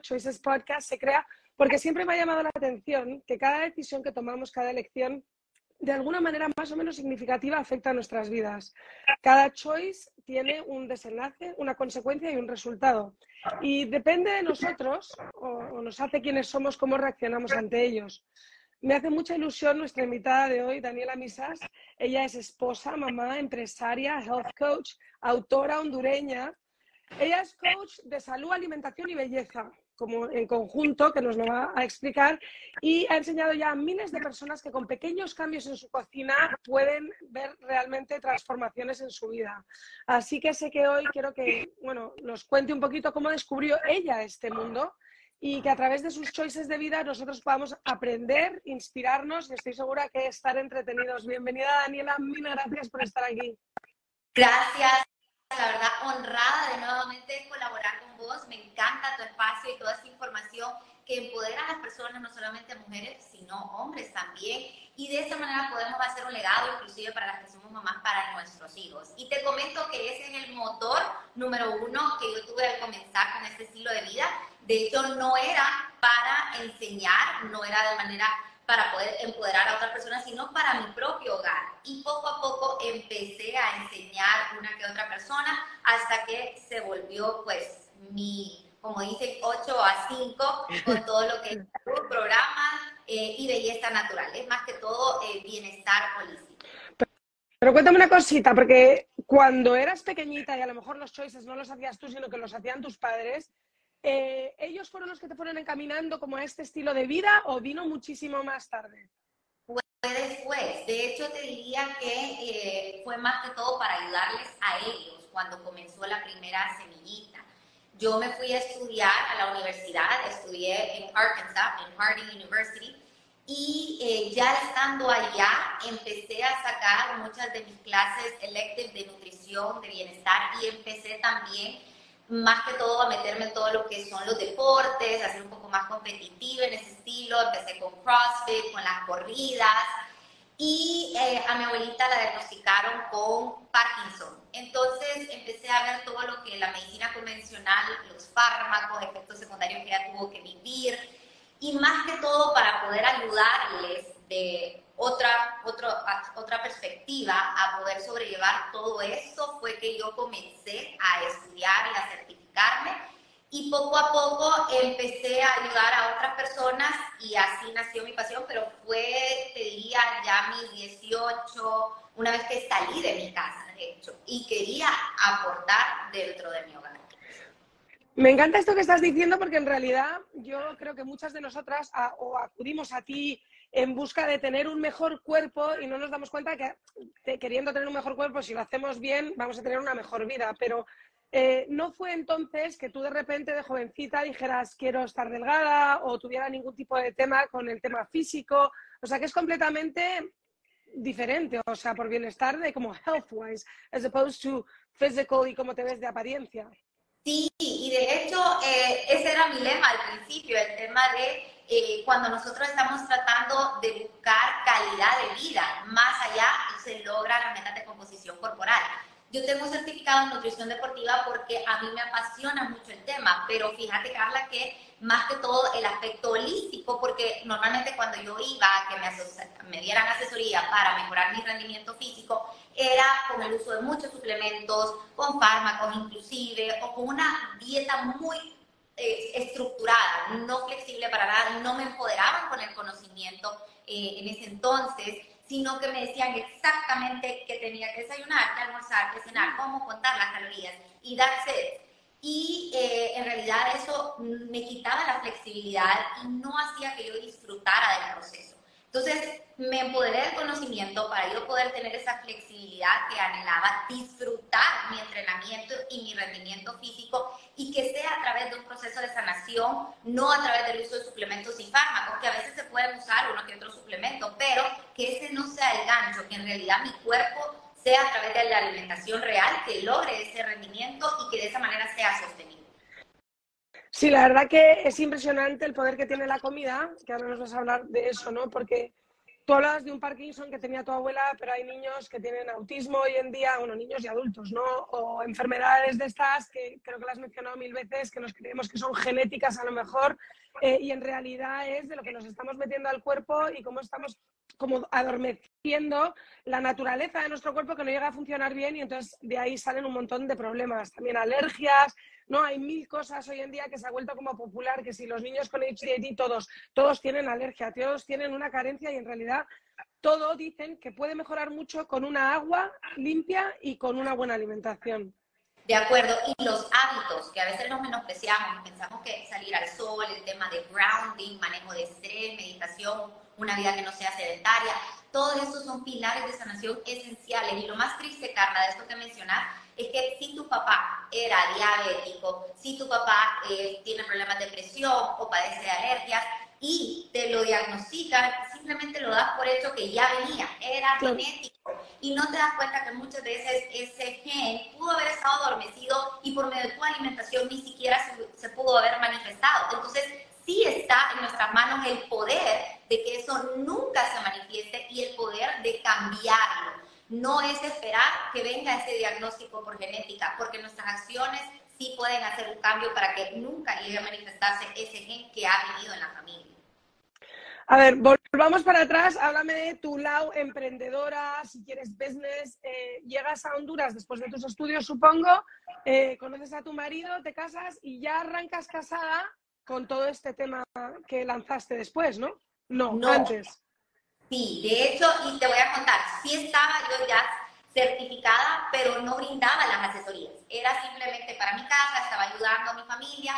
Choices Podcast, se crea porque siempre me ha llamado la atención que cada decisión que tomamos, cada elección, de alguna manera más o menos significativa afecta a nuestras vidas. Cada choice tiene un desenlace, una consecuencia y un resultado. Y depende de nosotros, o, o nos hace quienes somos, cómo reaccionamos ante ellos. Me hace mucha ilusión nuestra invitada de hoy, Daniela Misas. Ella es esposa, mamá, empresaria, health coach, autora hondureña. Ella es coach de salud, alimentación y belleza, como en conjunto, que nos lo va a explicar, y ha enseñado ya a miles de personas que con pequeños cambios en su cocina pueden ver realmente transformaciones en su vida. Así que sé que hoy quiero que, bueno, nos cuente un poquito cómo descubrió ella este mundo y que a través de sus choices de vida nosotros podamos aprender, inspirarnos y estoy segura que estar entretenidos. Bienvenida Daniela, mil gracias por estar aquí. Gracias, la verdad honrada de nuevamente colaborar con vos, me encanta tu espacio y toda esta información que empodera a las personas, no solamente mujeres, sino hombres también. Y de esta manera podemos hacer un legado, inclusive para las que somos mamás, para nuestros hijos. Y te comento que ese es el motor número uno que yo tuve al comenzar con este estilo de vida. De hecho, no era para enseñar, no era de manera para poder empoderar a otras personas, sino para mi propio hogar. Y poco a poco empecé a enseñar una que otra persona hasta que se volvió pues mi, como dice, 8 a 5 con todo lo que es programa eh, y belleza natural. Es más que todo eh, bienestar holístico. Pero cuéntame una cosita, porque cuando eras pequeñita y a lo mejor los choices no los hacías tú, sino que los hacían tus padres, eh, ¿ellos fueron los que te fueron encaminando como a este estilo de vida o vino muchísimo más tarde? Fue después. De hecho, te diría que eh, fue más que todo para ayudarles a ellos cuando comenzó la primera semillita. Yo me fui a estudiar a la universidad, estudié en Arkansas, en Harding University, y eh, ya estando allá empecé a sacar muchas de mis clases electives de nutrición, de bienestar, y empecé también más que todo a meterme en todo lo que son los deportes, a ser un poco más competitiva en ese estilo. Empecé con CrossFit, con las corridas y eh, a mi abuelita la diagnosticaron con Parkinson. Entonces empecé a ver todo lo que la medicina convencional, los fármacos, efectos secundarios que ella tuvo que vivir y más que todo para poder ayudarles de otra, otra perspectiva a poder sobrellevar todo esto fue que yo comencé a estudiar y a certificarme y poco a poco empecé a ayudar a otras personas y así nació mi pasión, pero fue, te diría, ya mis 18, una vez que salí de mi casa, de hecho, y quería aportar dentro de mi hogar. Me encanta esto que estás diciendo porque en realidad yo creo que muchas de nosotras o acudimos a ti en busca de tener un mejor cuerpo y no nos damos cuenta que queriendo tener un mejor cuerpo, si lo hacemos bien, vamos a tener una mejor vida. Pero eh, no fue entonces que tú de repente de jovencita dijeras quiero estar delgada o tuviera ningún tipo de tema con el tema físico. O sea que es completamente diferente, o sea, por bienestar de como health-wise, as opposed to physical y cómo te ves de apariencia. Sí, y de hecho eh, ese era mi lema al principio, el tema de eh, cuando nosotros estamos tratando de buscar calidad de vida, más allá se logra la meta de composición corporal. Yo tengo certificado en nutrición deportiva porque a mí me apasiona mucho el tema, pero fíjate, Carla, que más que todo el aspecto holístico, porque normalmente cuando yo iba a que me, me dieran asesoría para mejorar mi rendimiento físico, era con el uso de muchos suplementos, con fármacos inclusive, o con una dieta muy eh, estructurada, no flexible para nada, no me empoderaban con el conocimiento eh, en ese entonces, sino que me decían exactamente que tenía que desayunar, que almorzar, que cenar, cómo contar las calorías y darse. Y eh, en realidad eso me quitaba la flexibilidad y no hacía que yo disfrutara del proceso. Entonces me empoderé del conocimiento para yo poder tener esa flexibilidad que anhelaba, disfrutar mi entrenamiento y mi rendimiento físico y que sea a través de un proceso de sanación, no a través del uso de suplementos y fármacos, que a veces se pueden usar uno que otro suplemento, pero que ese no sea el gancho, que en realidad mi cuerpo sea a través de la alimentación real, que logre ese rendimiento y que de esa manera sea sostenible. Sí, la verdad que es impresionante el poder que tiene la comida, que ahora nos vas a hablar de eso, ¿no? Porque Tú hablabas de un Parkinson que tenía tu abuela, pero hay niños que tienen autismo hoy en día, bueno, niños y adultos, ¿no? O enfermedades de estas que creo que las has mencionado mil veces, que nos creemos que son genéticas a lo mejor, eh, y en realidad es de lo que nos estamos metiendo al cuerpo y cómo estamos como adormeciendo la naturaleza de nuestro cuerpo que no llega a funcionar bien y entonces de ahí salen un montón de problemas, también alergias, ¿no? Hay mil cosas hoy en día que se ha vuelto como popular, que si los niños con HDD todos, todos tienen alergia, todos tienen una carencia y en realidad todo dicen que puede mejorar mucho con una agua limpia y con una buena alimentación. De acuerdo, y los hábitos, que a veces los menospreciamos, pensamos que salir al sol, el tema de grounding, manejo de estrés, meditación, una vida que no sea sedentaria, todos estos son pilares de sanación esenciales. Y lo más triste, Carla, de esto que mencionas, es que si tu papá era diabético, si tu papá eh, tiene problemas de presión o padece de alergias y te lo diagnostican, simplemente lo das por hecho que ya venía, era genético. Y no te das cuenta que muchas veces ese gen pudo haber estado adormecido y por medio de tu alimentación ni siquiera se, se pudo haber manifestado. Entonces, sí está en nuestras manos el poder de que eso nunca se manifieste y el poder de cambiarlo. No es esperar que venga ese diagnóstico por genética, porque nuestras acciones sí pueden hacer un cambio para que nunca llegue a manifestarse ese gen que ha vivido en la familia. A ver, volvamos para atrás. Háblame de tu lado emprendedora, si quieres business. Eh, llegas a Honduras después de tus estudios, supongo. Eh, conoces a tu marido, te casas y ya arrancas casada con todo este tema que lanzaste después, ¿no? No, antes. Sí, de hecho, y te voy a contar, sí estaba yo ya certificada, pero no brindaba las asesorías. Era simplemente para mi casa, estaba ayudando a mi familia.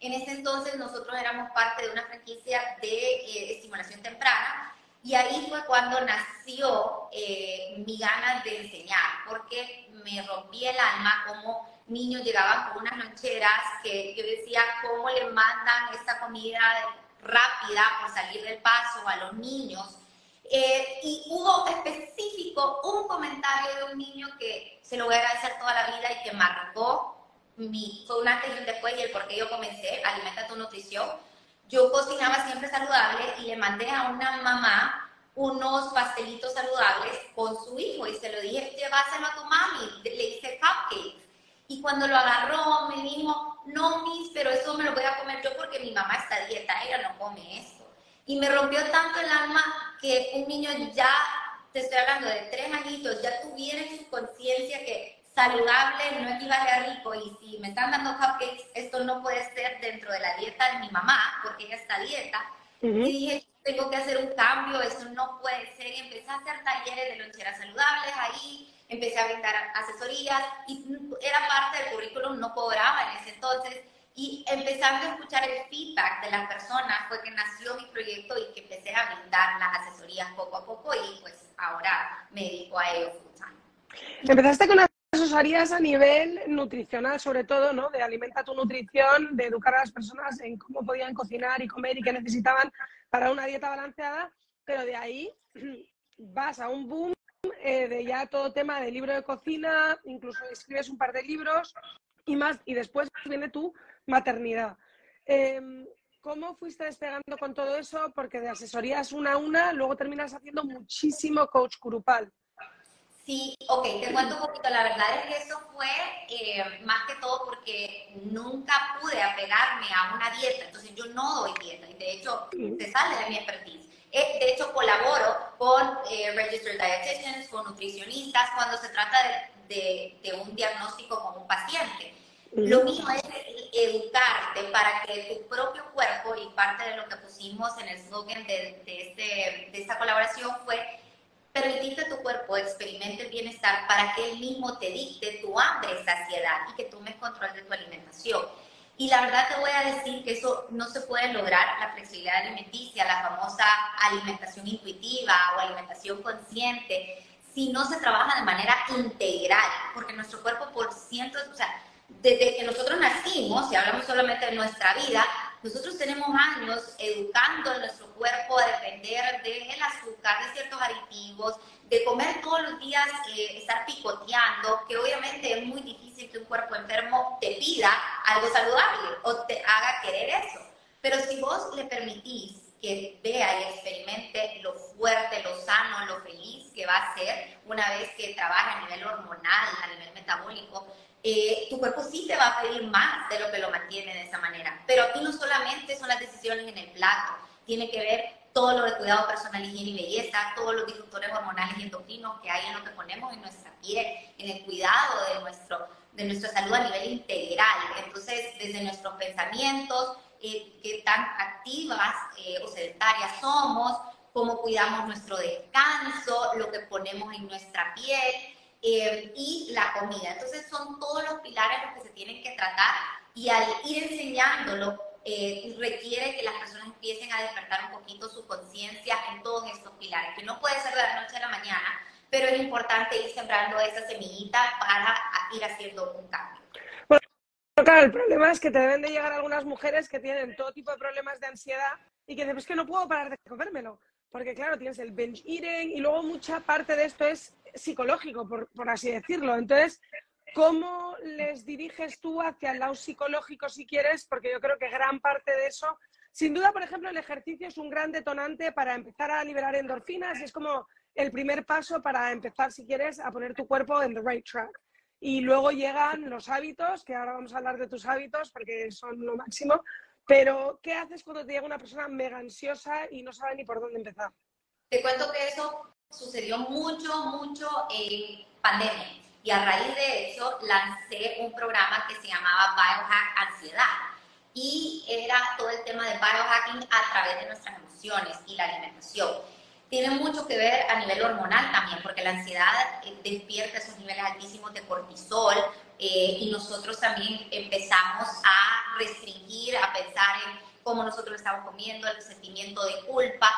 En ese entonces nosotros éramos parte de una franquicia de eh, estimulación temprana y ahí fue cuando nació eh, mi ganas de enseñar, porque me rompí el alma como niños llegaban con unas loncheras que yo decía, ¿cómo le mandan esta comida rápida por salir del paso a los niños? Eh, y hubo específico un comentario de un niño que se lo voy a agradecer toda la vida y que marcó mi, fue un antes y un después y el por qué yo comencé, Alimenta tu Nutrición. Yo cocinaba siempre saludable y le mandé a una mamá unos pastelitos saludables con su hijo y se lo dije, llévaselo a tu mami, le hice cupcakes y cuando lo agarró, me dijo, no, mis, pero eso me lo voy a comer yo porque mi mamá está a dieta, ella no come esto. Y me rompió tanto el alma que un niño ya, te estoy hablando de tres añitos, ya tuviera en su conciencia que saludable no equivale a rico y si me están dando cupcakes, esto no puede ser dentro de la dieta de mi mamá porque ella está a dieta. Y dije, tengo que hacer un cambio, esto no puede ser. Y empecé a hacer talleres de loncheras saludables ahí, empecé a brindar asesorías y era parte del currículum, no cobraba en ese entonces. Y empezando a escuchar el feedback de las personas fue que nació mi proyecto y que empecé a brindar las asesorías poco a poco y pues ahora me dedico a ello full time. Empezaste con asesorías a nivel nutricional, sobre todo, ¿no? De alimenta tu nutrición, de educar a las personas en cómo podían cocinar y comer y qué necesitaban para una dieta balanceada, pero de ahí vas a un boom eh, de ya todo tema de libro de cocina, incluso escribes un par de libros y más, y después viene tu maternidad. Em, ¿Cómo fuiste despegando con todo eso? Porque de asesorías una a una, luego terminas haciendo muchísimo coach grupal. Sí, ok, te cuento un poquito. La verdad es que eso fue eh, más que todo porque nunca pude apegarme a una dieta. Entonces yo no doy dieta y de hecho se sale de mi expertise. Eh, de hecho, colaboro con eh, Registered Dietitians, con nutricionistas, cuando se trata de, de, un diagnóstico con un paciente. Lo mismo es educarte para que tu propio cuerpo, y parte de lo que pusimos en el slogan de, de, este, de esta colaboración fue permitir que tu cuerpo experimente el bienestar para que él mismo te dicte tu hambre y saciedad y que tomes control de tu alimentación. Y la verdad te voy a decir que eso no se puede lograr, la flexibilidad alimenticia, la famosa alimentación intuitiva o alimentación consciente, si no se trabaja de manera integral, porque nuestro cuerpo por cientos, o sea, desde que nosotros nacimos, si hablamos solamente de nuestra vida, nosotros tenemos años educando a nuestro cuerpo a depender del azúcar, de ciertos aditivos, de comer todos los días, eh, estar picoteando, que obviamente es muy difícil que un cuerpo enfermo te pida algo saludable o te haga querer eso. Pero si vos le permitís que vea y experimente lo fuerte, lo sano, lo feliz que va a ser una vez que trabaja a nivel hormonal, a nivel metabólico, eh, tu cuerpo sí te va a pedir más de lo que lo mantiene de esa manera. Pero aquí no solamente son las decisiones en el plato, tiene que ver todo lo de cuidado personal, higiene y belleza, todos los disruptores hormonales y endocrinos que hay en lo que ponemos en nuestra piel, en el cuidado de, nuestro, de nuestra salud a nivel integral. Entonces, desde nuestros pensamientos, eh, qué tan activas eh, o sedentarias somos, cómo cuidamos nuestro descanso, lo que ponemos en nuestra piel, eh, y la comida. Entonces son todos los pilares los que se tienen que tratar y al ir enseñándolo eh, requiere que las personas empiecen a despertar un poquito su conciencia en todos estos pilares, que no puede ser de la noche a la mañana, pero es importante ir sembrando esa semillita para ir haciendo un cambio. Bueno, claro, el problema es que te deben de llegar algunas mujeres que tienen todo tipo de problemas de ansiedad y que dicen, es que no puedo parar de comérmelo porque claro, tienes el binge eating y luego mucha parte de esto es psicológico, por, así decirlo. Entonces, ¿cómo les diriges tú hacia el lado psicológico si quieres? Porque yo creo que gran parte de eso, sin duda, por ejemplo, el ejercicio es un gran detonante para empezar a liberar endorfinas es como el primer paso para empezar, si quieres, a poner tu cuerpo en the right track. Y luego llegan los hábitos, que ahora vamos a hablar de tus hábitos porque son lo máximo, pero, ¿qué haces cuando te llega una persona mega ansiosa y no sabe ni por dónde empezar? Te cuento que eso sucedió mucho, mucho en pandemia. Y a raíz de eso lancé un programa que se llamaba Biohack Ansiedad. Y era todo el tema de biohacking a través de nuestras emociones y la alimentación. Tiene mucho que ver a nivel hormonal también, porque la ansiedad eh, despierta esos niveles altísimos de cortisol, eh, y nosotros también empezamos a restringir, a pensar en cómo nosotros estamos comiendo, el sentimiento de culpa,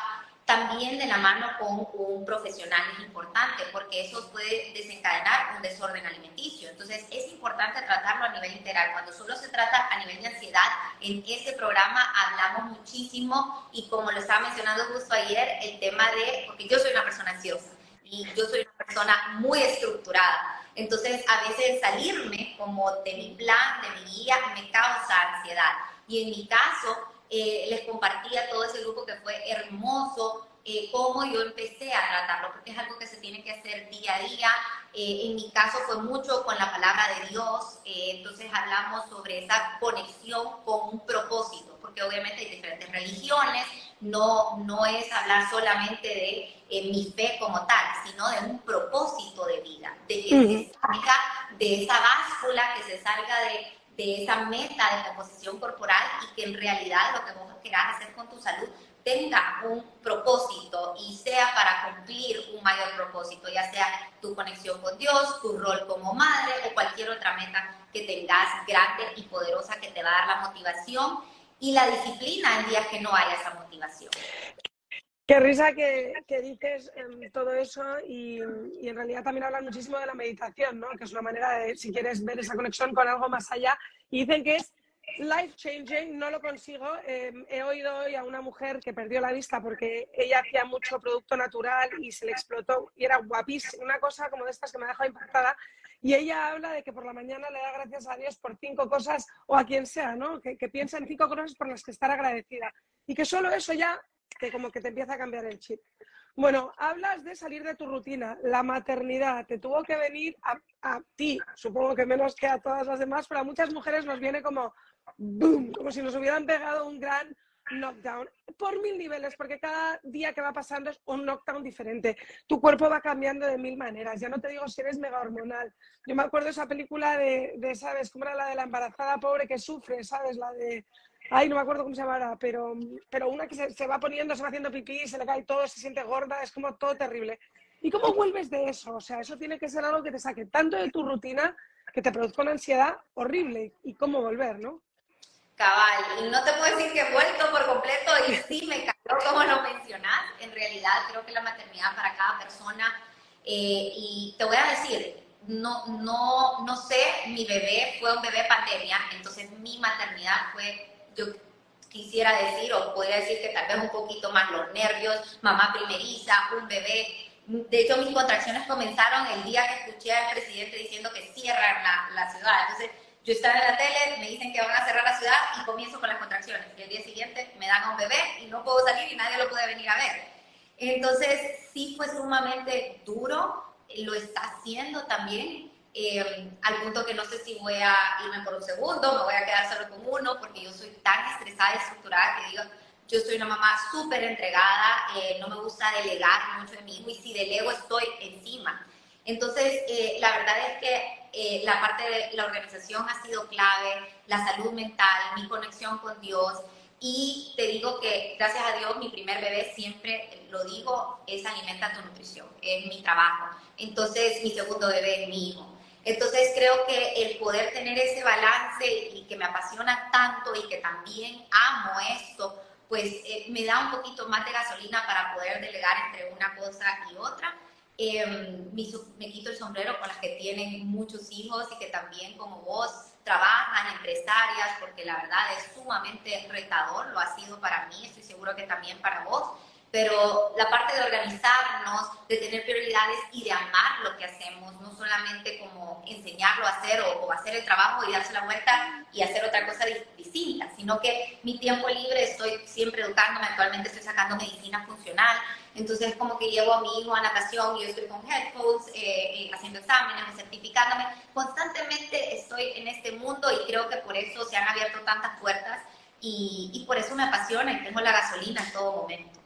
también de la mano con un profesional es importante porque eso puede desencadenar un desorden alimenticio. Entonces es importante tratarlo a nivel integral. Cuando solo se trata a nivel de ansiedad, en ese programa hablamos muchísimo y como lo estaba mencionando justo ayer, el tema de, porque yo soy una persona ansiosa y yo soy una persona muy estructurada. Entonces, a veces salirme como de mi plan, de mi guía, me causa ansiedad. Y en mi caso, eh, les compartí a todo ese grupo que fue hermoso eh, cómo yo empecé a tratarlo, porque es algo que se tiene que hacer día a día. Eh, en mi caso fue mucho con la palabra de Dios, entonces hablamos sobre esa conexión con un propósito, porque obviamente hay diferentes religiones, no, no es hablar solamente de en mi fe como tal, sino de un propósito de vida, de que se salga de esa báscula, que se salga de, de, esa meta de composición corporal y que en realidad lo que vos querás hacer con tu salud tenga un propósito y sea para cumplir un mayor propósito, ya sea tu conexión con Dios, tu rol como madre o cualquier otra meta que tengas grande y poderosa que te va a dar la motivación y la disciplina en días que no haya esa motivación. Qué risa que, dices todo eso y, en realidad también hablan muchísimo de la meditación, ¿no? que es una manera de, si quieres ver esa conexión con algo más allá, y dicen que es life changing, no lo consigo. Em, he oído hoy a una mujer que perdió la vista porque ella hacía mucho producto natural y se le explotó y era guapísima, una cosa como de estas que me ha dejado impactada. Y ella habla de que por la mañana le da gracias a Dios por cinco cosas o a quien sea, ¿no? Que, que piensa en cinco cosas por las que estar agradecida. Y que solo eso ya que como que te empieza a cambiar el chip. Bueno, hablas de salir de tu rutina. La maternidad te tuvo que venir a, ti, supongo que menos que a todas las demás, pero a muchas mujeres nos viene como boom, como si nos hubieran pegado un gran knockdown por mil niveles, porque cada día que va pasando es un knockdown diferente. Tu cuerpo va cambiando de mil maneras. Ya no te digo si eres mega hormonal. Yo me acuerdo esa película de, de, ¿sabes? ¿Cómo era la de la embarazada pobre que sufre? ¿Sabes? La de Ay, no me acuerdo cómo se llamará, pero, pero una que se, va poniendo, se va haciendo pipí, se le cae todo, se siente gorda, es como todo terrible. ¿Y cómo vuelves de eso? O sea, eso tiene que ser algo que te saque tanto de tu rutina que te produzca una ansiedad horrible. ¿Y cómo volver, no? Cabal, y no te puedo decir que he vuelto por completo y sí me cayó como lo mencionas. En realidad creo que la maternidad para cada persona, eh, y te voy a decir, no, no, no sé, mi bebé fue un bebé pandemia, entonces mi maternidad fue yo quisiera decir, o podría decir que tal vez un poquito más los nervios, mamá primeriza, un bebé. De hecho, mis contracciones comenzaron el día que escuché al presidente diciendo que cierran la, la ciudad. Entonces, yo estaba en la tele, me dicen que van a cerrar la ciudad y comienzo con las contracciones. Y el día siguiente me dan a un bebé y no puedo salir y nadie lo puede venir a ver. Entonces, sí fue sumamente duro, lo está haciendo también, eh, al punto que no sé si voy a irme por un segundo, me voy a quedar solo con uno, porque yo soy tan estresada y estructurada que digo, yo soy una mamá súper entregada, eh, no me gusta delegar mucho de mí y si delego estoy encima. Entonces, eh, la verdad es que eh, la parte de la organización ha sido clave, la salud mental, mi conexión con Dios. Y te digo que, gracias a Dios, mi primer bebé siempre, lo digo, es alimenta tu nutrición, es mi trabajo. Entonces, mi segundo bebé es mi hijo. Entonces, creo que el poder tener ese balance y que me apasiona tanto y que también amo esto, pues eh, me da un poquito más de gasolina para poder delegar entre una cosa y otra. Em, me, quito el sombrero con las que tienen muchos hijos y que también como vos trabajan, empresarias, porque la verdad es sumamente retador, lo ha sido para mí, estoy seguro que también para vos, pero la parte de organizarnos, de tener prioridades y de amar lo que hacemos, no solamente como enseñarlo a hacer o, hacer el trabajo y darse la vuelta y hacer otra cosa distinta, sino que mi tiempo libre estoy siempre educándome, actualmente estoy sacando medicina funcional, entonces como que llevo a mi hijo a natación y yo estoy con headphones, eh, eh, haciendo exámenes, certificándome, constantemente estoy en este mundo y creo que por eso se han abierto tantas puertas y, y por eso me apasiona y tengo la gasolina en todo momento.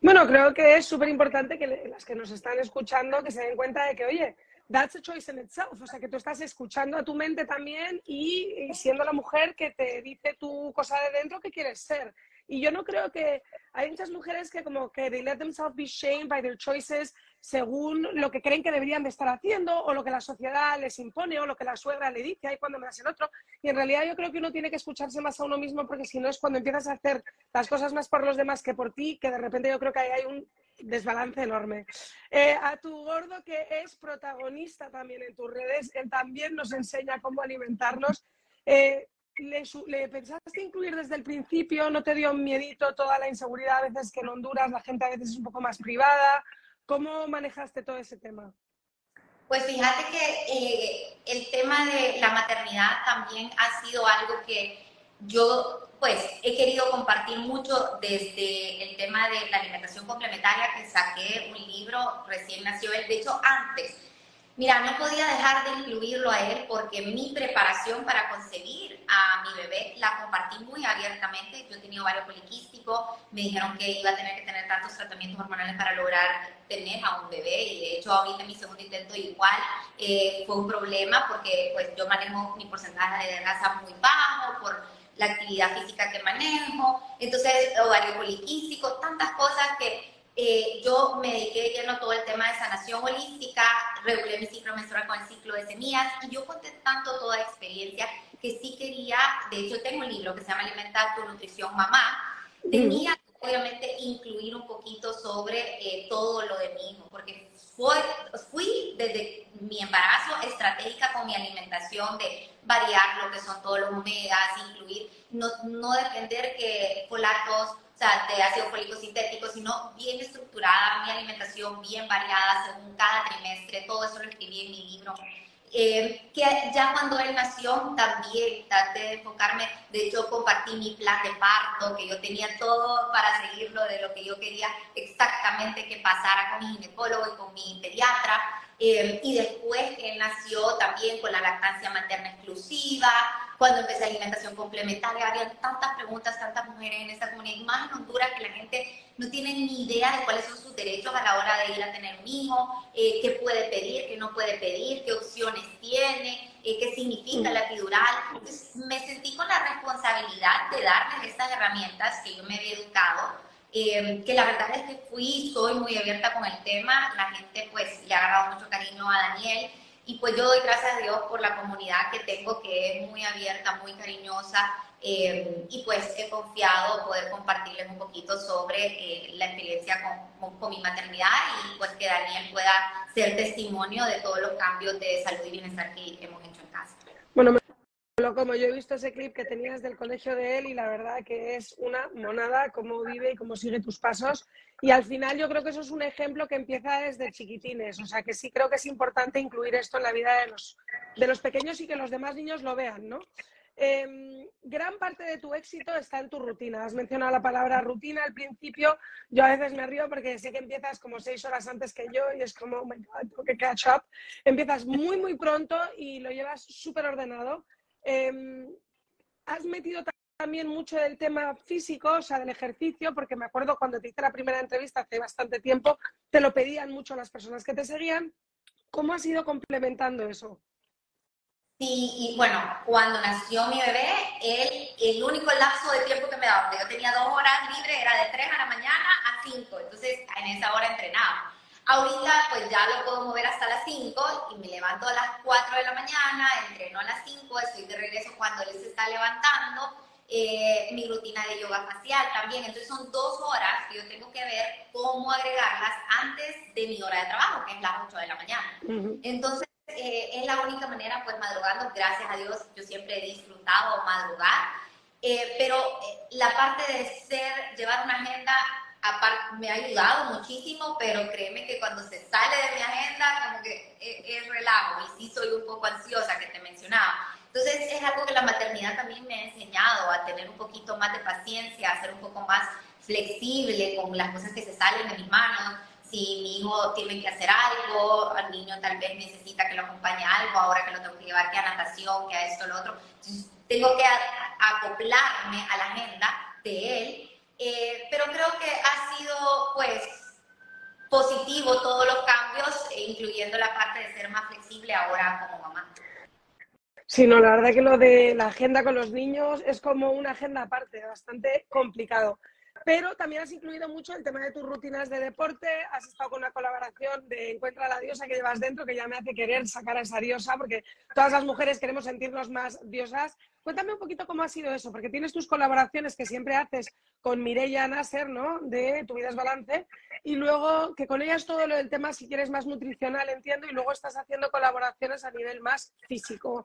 Bueno, creo que es súper importante que las que nos están escuchando que se den cuenta de que, oye, that's a choice in itself. O sea, que tú estás escuchando a tu mente también y, siendo la mujer que te dice tu cosa de dentro que quieres ser. Y yo no creo que hay muchas mujeres que como que they let themselves be shamed by their choices según lo que creen que deberían de estar haciendo o lo que la sociedad les impone o lo que la suegra le dice, ahí cuando me das el otro. Y en realidad yo creo que uno tiene que escucharse más a uno mismo porque si no es cuando empiezas a hacer las cosas más por los demás que por ti, que de repente yo creo que ahí hay un desbalance enorme. Eh, a tu gordo que es protagonista también en tus redes, él también nos enseña cómo alimentarnos. Eh, le, ¿Le, pensaste incluir desde el principio? ¿No te dio miedito toda la inseguridad a veces que en Honduras la gente a veces es un poco más privada? ¿Cómo manejaste todo ese tema? Pues fíjate que eh, el tema de la maternidad también ha sido algo que yo pues he querido compartir mucho desde el tema de la alimentación complementaria que saqué un libro, recién nació él, de hecho antes Mira, no podía dejar de incluirlo a él porque mi preparación para concebir a mi bebé la compartí muy abiertamente. Yo he tenido varios poliquísticos, me dijeron que iba a tener que tener tantos tratamientos hormonales para lograr tener a un bebé y de hecho ahorita mi segundo intento igual eh, fue un problema porque pues yo manejo mi porcentaje de grasa muy bajo por la actividad física que manejo, entonces ovario poliquístico, tantas cosas que eh, yo me dediqué lleno todo el tema de sanación holística, regulé mi ciclo menstrual con el ciclo de semillas y yo conté tanto toda experiencia que sí quería, de hecho tengo un libro que se llama Alimentar tu nutrición mamá, tenía obviamente incluir un poquito sobre eh, todo lo de hijo, porque fui desde mi embarazo estratégica con mi alimentación de variar lo que son todos los omegas, incluir, no, no depender que folatos o sea, de ácido fólico sintético, sino bien estructurada, mi alimentación bien variada según cada trimestre, todo eso lo escribí en mi libro. Eh, que ya cuando él nació también traté de enfocarme, de hecho compartí mi plan de parto, que yo tenía todo para seguirlo de lo que yo quería exactamente que pasara con mi ginecólogo y con mi pediatra. Eh, y después que él nació también con la lactancia materna exclusiva, cuando empecé alimentación complementaria, había tantas preguntas, tantas mujeres en esta comunidad, más en Honduras, que la gente no tiene ni idea de cuáles son sus derechos a la hora de ir a tener un hijo, eh, qué puede pedir, qué no puede pedir, qué opciones tiene, eh, qué significa la epidural. Entonces, me sentí con la responsabilidad de darles estas herramientas que yo me había educado eh, que la verdad es que fui, soy muy abierta con el tema, la gente pues le ha agarrado mucho cariño a Daniel y pues yo doy gracias a Dios por la comunidad que tengo que es muy abierta, muy cariñosa eh, y pues he confiado poder compartirles un poquito sobre eh, la experiencia con, con, mi maternidad y pues que Daniel pueda ser testimonio de todos los cambios de salud y bienestar que hemos hecho como yo he visto ese clip que tenías del colegio de él y la verdad que es una monada cómo vive y cómo sigue tus pasos. Y al final yo creo que eso es un ejemplo que empieza desde chiquitines. O sea que sí creo que es importante incluir esto en la vida de los, de los pequeños y que los demás niños lo vean, ¿no? Em, gran parte de tu éxito está en tu rutina. Has mencionado la palabra rutina al principio. Yo a veces me río porque sé que empiezas como seis horas antes que yo y es como, oh my God, tengo que catch up. Empiezas muy, muy pronto y lo llevas súper ordenado. Em, has metido también mucho del tema físico, o sea, del ejercicio, porque me acuerdo cuando te hice la primera entrevista hace bastante tiempo, te lo pedían mucho las personas que te seguían. ¿Cómo has ido complementando eso? Sí, y bueno, cuando nació mi bebé, él, el único lapso de tiempo que me daba, porque yo tenía dos horas libres, era de 3 a la mañana a 5, entonces en esa hora entrenaba. Ahorita pues ya lo puedo mover hasta las 5 y me levanto a las 4 de la mañana, entreno a las 5, estoy de regreso cuando él se está levantando, eh, mi rutina de yoga facial también, entonces son dos horas que yo tengo que ver cómo agregarlas antes de mi hora de trabajo, que es las 8 de la mañana. Entonces eh, es la única manera, pues madrugando, gracias a Dios, yo siempre he disfrutado madrugar, eh, pero eh, la parte de ser, llevar una agenda, me ha ayudado muchísimo, pero créeme que cuando se sale de mi agenda, como que es, relajo, y sí soy un poco ansiosa, que te mencionaba. Entonces es algo que la maternidad también me ha enseñado a tener un poquito más de paciencia, a ser un poco más flexible con las cosas que se salen de mis manos si mi hijo tiene que hacer algo, al niño tal vez necesita que lo acompañe a algo, ahora que lo tengo que llevar que a natación, que a esto, lo otro. Entonces, tengo que acoplarme a la agenda de él, eh, pero creo que ha sido pues positivo todos los cambios, e incluyendo la parte de ser más flexible ahora como mamá. Sí, no, la verdad que lo de la agenda con los niños es como una agenda aparte, bastante complicado pero también has incluido mucho el tema de tus rutinas de deporte, has estado con una colaboración de Encuentra a la diosa que llevas dentro, que ya me hace querer sacar a esa diosa, porque todas las mujeres queremos sentirnos más diosas. Cuéntame un poquito cómo ha sido eso, porque tienes tus colaboraciones que siempre haces con Mireia Nasser, ¿no? De Tu vida es balance, y luego que con ella es todo lo del tema, si quieres, más nutricional, entiendo, y luego estás haciendo colaboraciones a nivel más físico.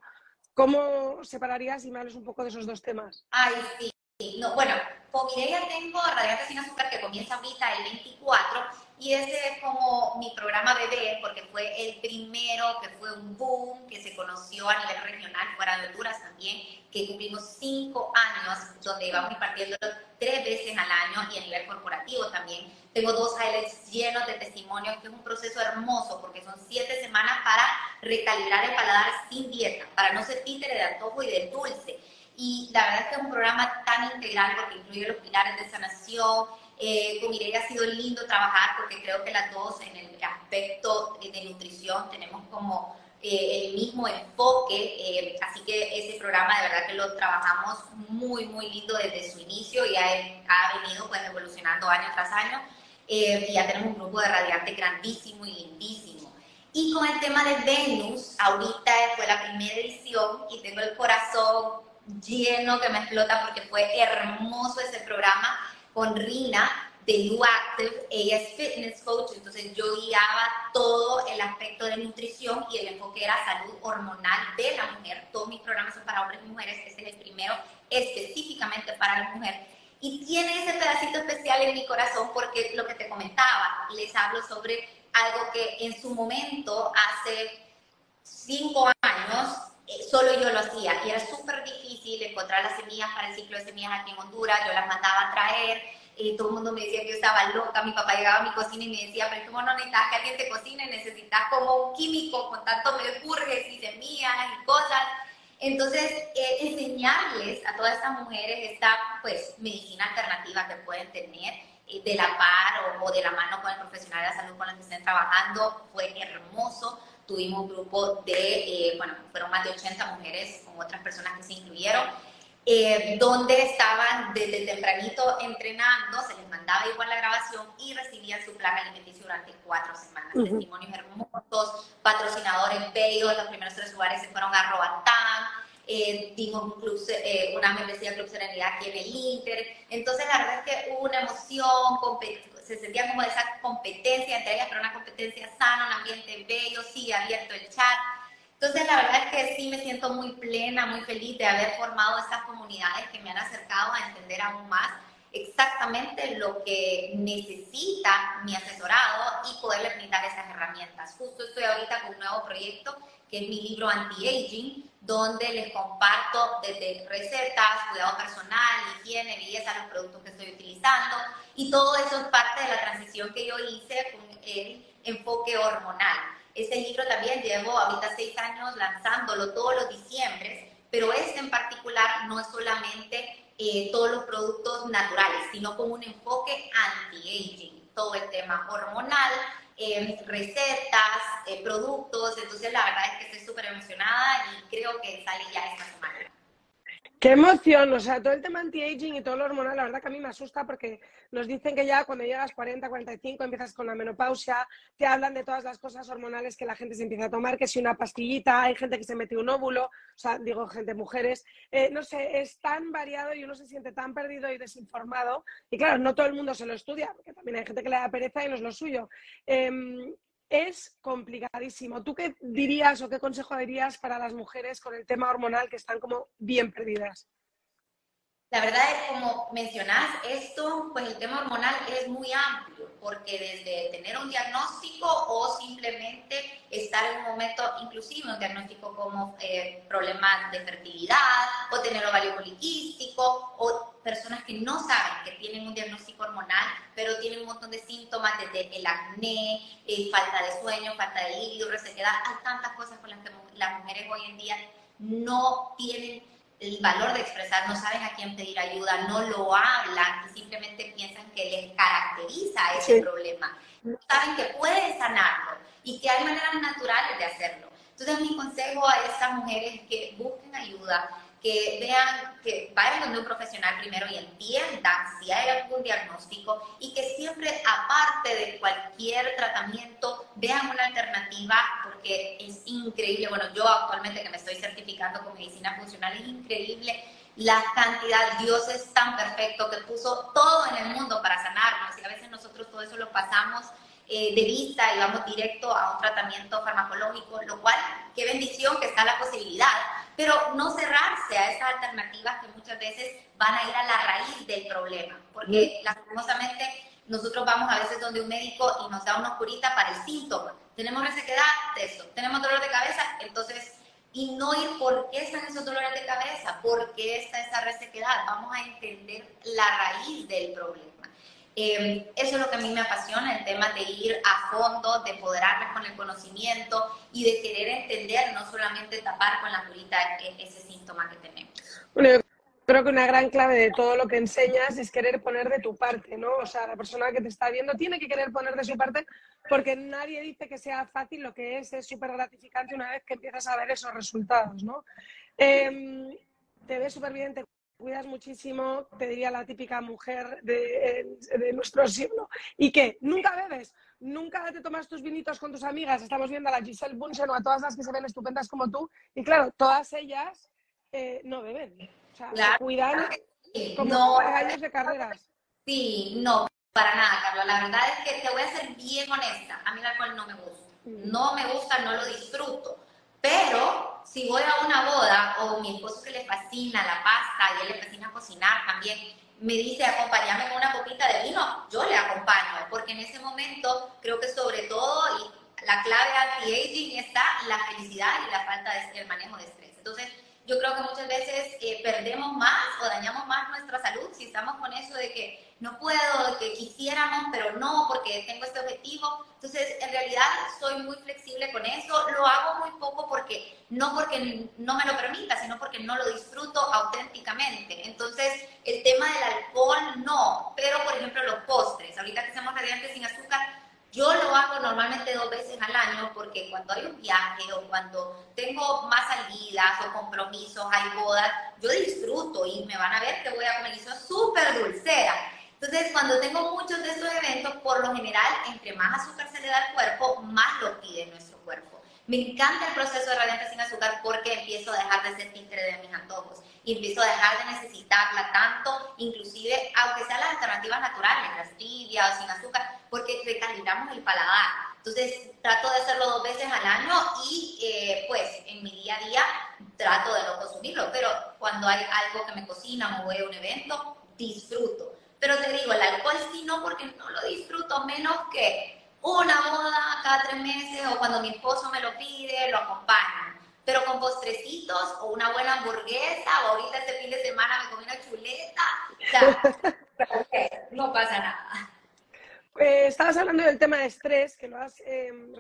¿Cómo separarías y me un poco de esos dos temas? Ay, sí no, bueno, con Mireia tengo Radiante Sin Azúcar que comienza ahorita el 24 y ese es como mi programa bebé porque fue el primero que fue un boom, que se conoció a nivel regional, fuera de Honduras también, que cumplimos cinco años donde íbamos impartiendo tres veces al año y a nivel corporativo también. Tengo dos highlights llenos de testimonios, que es un proceso hermoso porque son siete semanas para recalibrar el paladar sin dieta, para no ser títere de antojo y de dulce y la verdad es que es un programa tan integral porque incluye los pilares de sanación. Eh, con Mireia ha sido lindo trabajar porque creo que las dos en el aspecto de nutrición tenemos como eh, el mismo enfoque, eh, así que ese programa de verdad que lo trabajamos muy, muy lindo desde su inicio y ha, ha venido pues evolucionando año tras año eh, y ya tenemos un grupo de radiantes grandísimo y lindísimo. Y con el tema de Venus, ahorita fue la primera edición y tengo el corazón lleno que me explota porque fue hermoso ese programa con Rina de You Active. Ella es fitness coach, entonces yo guiaba todo el aspecto de nutrición y el enfoque era salud hormonal de la mujer. Todos mis programas son para hombres y mujeres, este es el primero específicamente para la mujer. Y tiene ese pedacito especial en mi corazón porque lo que te comentaba, les hablo sobre algo que en su momento, hace cinco años, eh, solo yo lo hacía y era súper difícil encontrar las semillas para el ciclo de semillas aquí en Honduras, yo las mandaba a traer, eh, todo el mundo me decía que yo estaba loca, mi papá llegaba a mi cocina y me decía, pero ¿cómo no necesitas que alguien te cocine? Necesitas como un químico con tanto mercurjes y semillas y cosas. Entonces, eh, enseñarles a todas estas mujeres esta pues, medicina alternativa que pueden tener de la par o, o, de la mano con el profesional de la salud con el que estén trabajando fue hermoso tuvimos un grupo de, eh, bueno, fueron más de 80 mujeres con otras personas que se incluyeron, eh, donde estaban desde tempranito entrenando, se les mandaba igual la grabación y recibían su plan alimenticio durante cuatro semanas. Testimonios hermosos, patrocinadores bellos, los primeros tres lugares se fueron a Roatán, eh, dimos club, eh, una membresía Club Serenidad aquí en el Inter. Entonces, la verdad es que hubo una emoción, se sentía como esa competencia entre ellas, pero una competencia sana, un ambiente bello, sí, abierto el chat. Entonces, la verdad es que sí me siento muy plena, muy feliz de haber formado estas comunidades que me han acercado a entender aún más exactamente lo que necesita mi asesorado y poderle brindar esas herramientas. Justo estoy ahorita con un nuevo proyecto que es mi libro Anti-Aging, donde les comparto desde recetas, cuidado personal, higiene, belleza, los productos que estoy utilizando y todo eso es parte de la transición que yo hice con el enfoque hormonal. Ese libro también llevo ahorita seis años lanzándolo todos los diciembres, pero este en particular no es solamente eh, todos los productos naturales, sino con un enfoque anti-aging, todo el tema hormonal, eh, recetas, eh, productos, entonces la verdad es que estoy súper emocionada y creo que sale ya esta semana. Qué emoción, o sea, todo el tema anti-aging y todo lo hormonal, la verdad que a mí me asusta porque nos dicen que ya cuando llegas 40, 45 empiezas con la menopausia, te hablan de todas las cosas hormonales que la gente se empieza a tomar, que si una pastillita, hay gente que se mete un óvulo, o sea, digo gente, mujeres, eh, no sé, es tan variado y uno se siente tan perdido y desinformado y claro, no todo el mundo se lo estudia, porque también hay gente que le da pereza y no es lo suyo. Em, es complicadísimo. ¿Tú qué dirías o qué consejo darías para las mujeres con el tema hormonal que están como bien perdidas? La verdad es, como mencionás, esto, pues el tema hormonal es muy amplio, porque desde tener un diagnóstico o simplemente estar en un momento, inclusive un diagnóstico como eh, problemas de fertilidad o tener ovario poliquístico o personas que no saben que tienen un diagnóstico hormonal, pero tienen un montón de síntomas desde el acné, eh, falta de sueño, falta de líquido, resequedad, hay tantas cosas con las que las mujeres hoy en día no tienen el valor de expresar, no saben a quién pedir ayuda, no lo hablan y simplemente piensan que les caracteriza ese problema. No saben que pueden sanarlo y que hay maneras naturales de hacerlo. Entonces mi consejo a estas mujeres es que busquen ayuda, que vean, que vayan donde un profesional primero y entiendan si hay algún diagnóstico y que siempre, aparte de cualquier tratamiento, vean una alternativa porque es increíble. Bueno, yo actualmente que me estoy certificando con medicina funcional, es increíble la cantidad, Dios es tan perfecto que puso todo en el mundo para sanarnos y a veces nosotros todo eso lo pasamos eh, de vista y vamos directo a un tratamiento farmacológico, lo cual, qué bendición que está la posibilidad pero no cerrarse a esas alternativas que muchas veces van a ir a la raíz del problema, porque lastimosamente nosotros vamos a veces donde un médico y nos da una curita para el síntoma. Tenemos resequedad, eso. Tenemos dolor de cabeza, entonces, y no ir por qué están esos dolores de cabeza, por qué está esa resequedad. Vamos a entender la raíz del problema. Eh, eso es lo que a mí me apasiona, el tema de ir a fondo, de empoderarme con el conocimiento y de querer entender, no solamente tapar con la curita e, ese síntoma que tenemos. Bueno, yo creo que una gran clave de todo lo que enseñas es querer poner de tu parte, ¿no? O sea, la persona que te está viendo tiene que querer poner de su parte porque nadie dice que sea fácil, lo que es es súper gratificante una vez que empiezas a ver esos resultados, ¿no? Em, te ves súper bien, te cuidas muchísimo, te diría la típica mujer de, nuestro siglo. ¿Y qué? ¿Nunca bebes? ¿Nunca te tomas tus vinitos con tus amigas? Estamos viendo a la Giselle Bunsen o a todas las que se ven estupendas como tú. Y claro, todas ellas eh, no beben. O sea, se cuidan como no, años de carreras. Sí, no, para nada, Carlos. La verdad es que te voy a ser bien honesta. A mí el alcohol no me gusta. Mm. No me gusta, no lo disfruto. Pero si voy a una boda o mi esposo que le fascina la pasta y él le fascina cocinar también, me dice acompañarme con una copita de vino, yo le acompaño, porque en ese momento creo que sobre todo y la clave anti-aging está la felicidad y la falta de el manejo de estrés. Entonces, yo creo que muchas veces eh, perdemos más o dañamos más nuestra salud si estamos con eso de que no puedo, que quisiéramos, pero no, porque tengo este objetivo. Entonces, en realidad soy muy flexible con eso. Lo hago muy poco porque, no porque no me lo permita, sino porque no lo disfruto auténticamente. Entonces, el tema del alcohol, no. Pero, por ejemplo, los postres. Ahorita que hacemos radiantes sin azúcar, yo lo hago normalmente dos veces al año porque cuando hay un viaje o cuando tengo más salidas o compromisos, hay bodas, yo disfruto y me van a ver que voy a comer eso súper dulcera. Entonces, cuando tengo muchos de estos eventos, por lo general, entre más azúcar se le da al cuerpo, más lo pide nuestro cuerpo. Me encanta el proceso de radiante sin azúcar porque empiezo a dejar de ser títere de mis antojos y empiezo a dejar de necesitarla tanto, inclusive, aunque sean las alternativas naturales, las tibias o sin azúcar, porque recalentamos el paladar. Entonces, trato de hacerlo dos veces al año y, eh, pues, en mi día a día trato de no consumirlo, pero cuando hay algo que me cocina o voy a un evento, disfruto Pero te digo, el alcohol sí no, porque no lo disfruto menos que una boda cada tres meses o cuando mi esposo me lo pide, lo acompaño. Pero con postrecitos o una buena hamburguesa o ahorita este fin de semana me comí una chuleta, o sea, no pasa nada. Eh, estabas hablando del tema de estrés, que lo has em,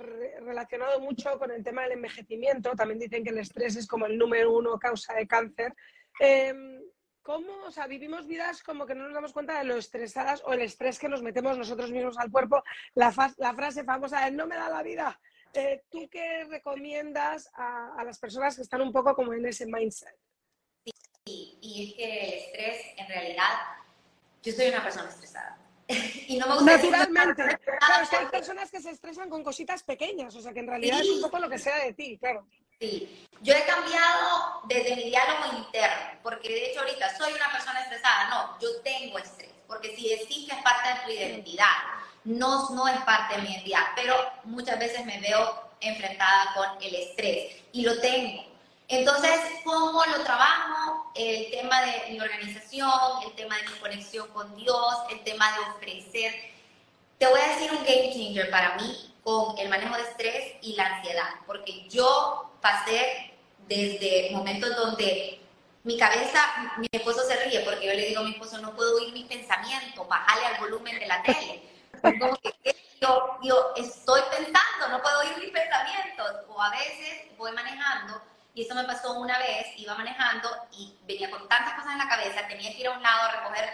relacionado mucho con el tema del envejecimiento. También dicen que el estrés es como el número uno causa de cáncer. Em, ¿Cómo, o sea, vivimos vidas como que no nos damos cuenta de lo estresadas o el estrés que nos metemos nosotros mismos al cuerpo? La, la frase famosa de no me da la vida. Eh, ¿Tú qué recomiendas a, a, las personas que están un poco como en ese mindset? Sí, y es que el estrés, en realidad, yo soy una persona estresada. y no me gusta Naturalmente. Claro, es que hay personas que se estresan con cositas pequeñas, o sea que en realidad es un poco lo que sea de ti, claro. Sí, yo he cambiado desde mi diálogo interno, porque de hecho ahorita soy una persona estresada, no, yo tengo estrés, porque si decís que es parte de tu identidad, no, no es parte de mi identidad, pero muchas veces me veo enfrentada con el estrés y lo tengo. Entonces, ¿cómo lo trabajo? El tema de mi organización, el tema de mi conexión con Dios, el tema de ofrecer. Te voy a decir un game changer para mí con el manejo de estrés y la ansiedad, porque yo pasé desde momentos donde mi cabeza, mi esposo se ríe porque yo le digo a mi esposo, no puedo oír mis pensamientos, bájale al volumen de la tele. Como que yo, yo estoy pensando, no puedo oír mis pensamientos, o a veces voy manejando y eso me pasó una vez, iba manejando y venía con tantas cosas en la cabeza, tenía que ir a un lado a recoger,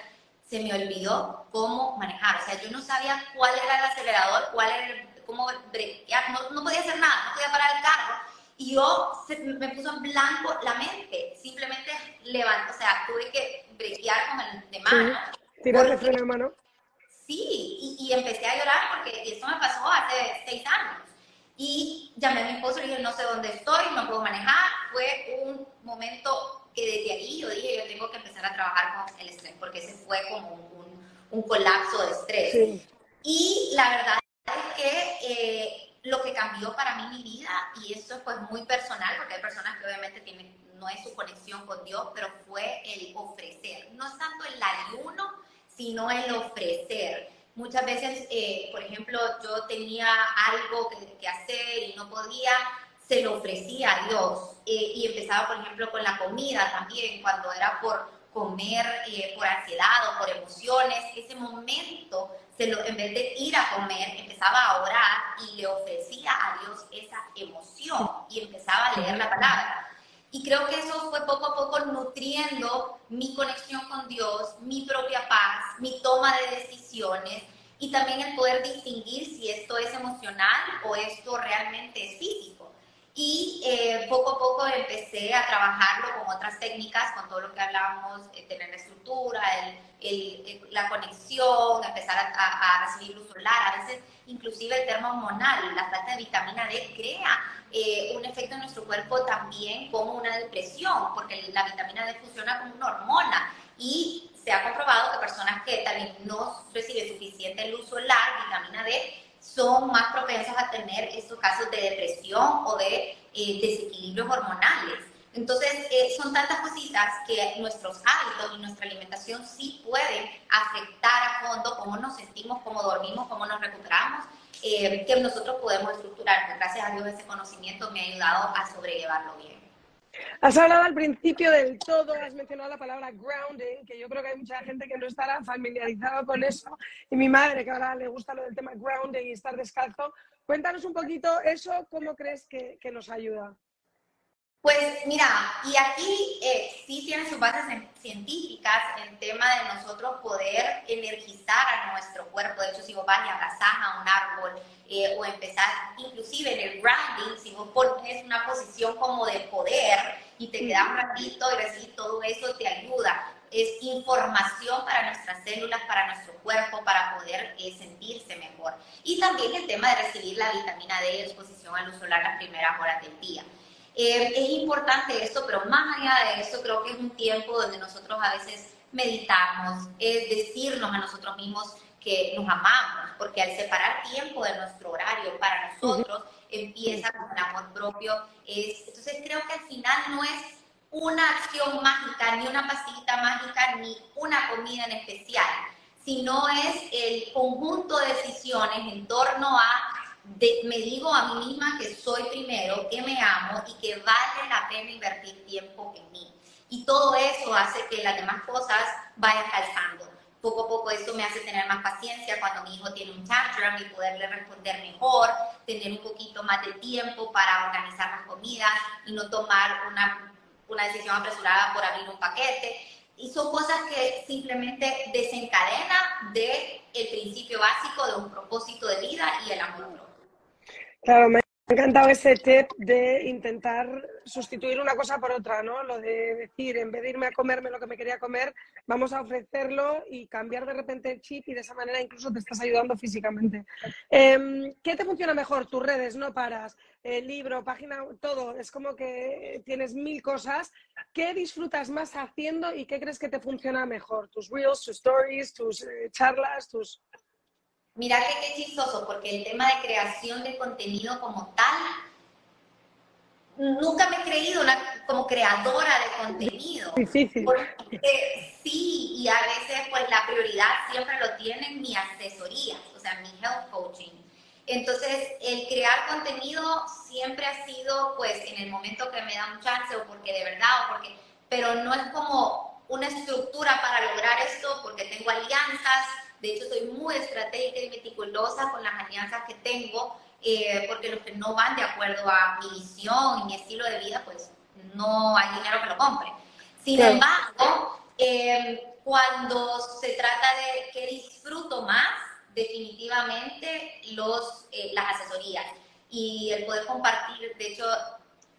se me olvidó cómo manejar. O sea, yo no sabía cuál era el acelerador, cuál era el, cómo brequear, no, no podía hacer nada, no podía parar el carro. Y yo me puso en blanco la mente, simplemente levanto, o sea, tuve que brequear con el de mano. Sí, tirarle freno de mano. Sí, y, y empecé a llorar porque esto me pasó hace seis años. Y llamé a mi esposo y le dije, no sé dónde estoy, no puedo manejar. Fue un momento que desde ahí yo dije, yo tengo que empezar a trabajar con el estrés, porque ese fue como un, un colapso de estrés. Y la verdad es que eh, lo que cambió para mí mi vida, y esto es pues muy personal, porque hay personas que obviamente tienen, no es su conexión con Dios, pero fue el ofrecer. No es tanto el ayuno, sino el ofrecer Muchas veces, eh, por ejemplo, yo tenía algo que, hacer y no podía, se lo ofrecía a Dios. Eh, y empezaba, por ejemplo, con la comida también, cuando era por comer eh, por ansiedad o por emociones, ese momento, se lo, en vez de ir a comer, empezaba a orar y le ofrecía a Dios esa emoción y empezaba a leer la palabra. Y creo que eso fue poco a poco nutriendo mi conexión con Dios, mi propia paz, mi toma de decisiones y también el poder distinguir si esto es emocional o esto realmente es físico. Y eh, poco a poco empecé a trabajarlo con otras técnicas, con todo lo que hablábamos, eh, tener la estructura, el, la conexión, empezar a, a, recibir luz solar, a veces inclusive el termo hormonal, la falta de vitamina D crea eh, un efecto en nuestro cuerpo también como una depresión, porque la vitamina D funciona como una hormona. Y se ha comprobado que personas que también no reciben suficiente luz solar, vitamina D, son más propensas a tener estos casos de depresión o de eh, desequilibrios hormonales. Entonces, eh, son tantas cositas que nuestros hábitos y nuestra alimentación sí pueden afectar a fondo cómo nos sentimos, cómo dormimos, cómo nos recuperamos eh, que nosotros podemos estructurar. Gracias a Dios ese conocimiento me ha ayudado a sobrellevarlo bien. Has hablado al principio del todo, has mencionado la palabra grounding, que yo creo que hay mucha gente que no estará familiarizada con eso. Y mi madre, que ahora le gusta lo del tema grounding y estar descalzo. Cuéntanos un poquito eso, ¿cómo crees que, que nos ayuda? Pues mira, y aquí eh, sí tiene sus bases científicas el tema de nosotros poder energizar a nuestro cuerpo. De hecho, si vos vas y abrazás a un árbol eh, o empezás inclusive en el grounding, si vos pones una posición como de poder y te quedas un ratito y recibís todo eso, te ayuda. Es información para nuestras células, para nuestro cuerpo, para poder eh, sentirse mejor. Y también el tema de recibir la vitamina D exposición a luz solar las primeras horas del día. Eh, es importante esto, pero más allá de eso, creo que es un tiempo donde nosotros a veces meditamos, es decirnos a nosotros mismos que nos amamos, porque al separar tiempo de nuestro horario para nosotros, empieza con un amor propio. Es, entonces creo que al final no es una acción mágica, ni una pasita mágica, ni una comida en especial, sino es el conjunto de decisiones en torno a me digo a mí misma que soy primero, que me amo y que vale la pena invertir tiempo en mí. Y todo eso hace que las demás cosas vayan calzando. Poco a poco eso me hace tener más paciencia cuando mi hijo tiene un tantrum y poderle responder mejor, tener un poquito más de tiempo para organizar las comidas y no tomar una, una decisión apresurada por abrir un paquete. Y son cosas que simplemente desencadenan de el principio básico de un propósito de vida y el amor propio. Claro, me ha encantado ese tip de intentar sustituir una cosa por otra, ¿no? Lo de decir, en vez de irme a comerme lo que me quería comer, vamos a ofrecerlo y cambiar de repente el chip y de esa manera incluso te estás ayudando físicamente. Em, ¿Qué te funciona mejor? Tus redes, no paras, el libro, página, todo. Es como que tienes mil cosas. ¿Qué disfrutas más haciendo y qué crees que te funciona mejor? ¿Tus reels, tus stories, tus eh, charlas, tus... Mira que qué chistoso, porque el tema de creación de contenido como tal, nunca me he creído una, como creadora de contenido. Difícil. Porque sí, y a veces pues la prioridad siempre lo tiene mi asesoría, o sea, mi health coaching. Entonces, el crear contenido siempre ha sido, pues, en el momento que me da un chance o porque de verdad o porque, pero no es como una estructura para lograr esto porque tengo alianzas, de hecho, soy muy estratégica y meticulosa con las alianzas que tengo, eh, porque los que no van de acuerdo a mi visión y mi estilo de vida, pues no hay dinero que lo compre. Sin embargo, em, cuando se trata de que disfruto más, definitivamente los, eh, las asesorías y el poder compartir, de hecho,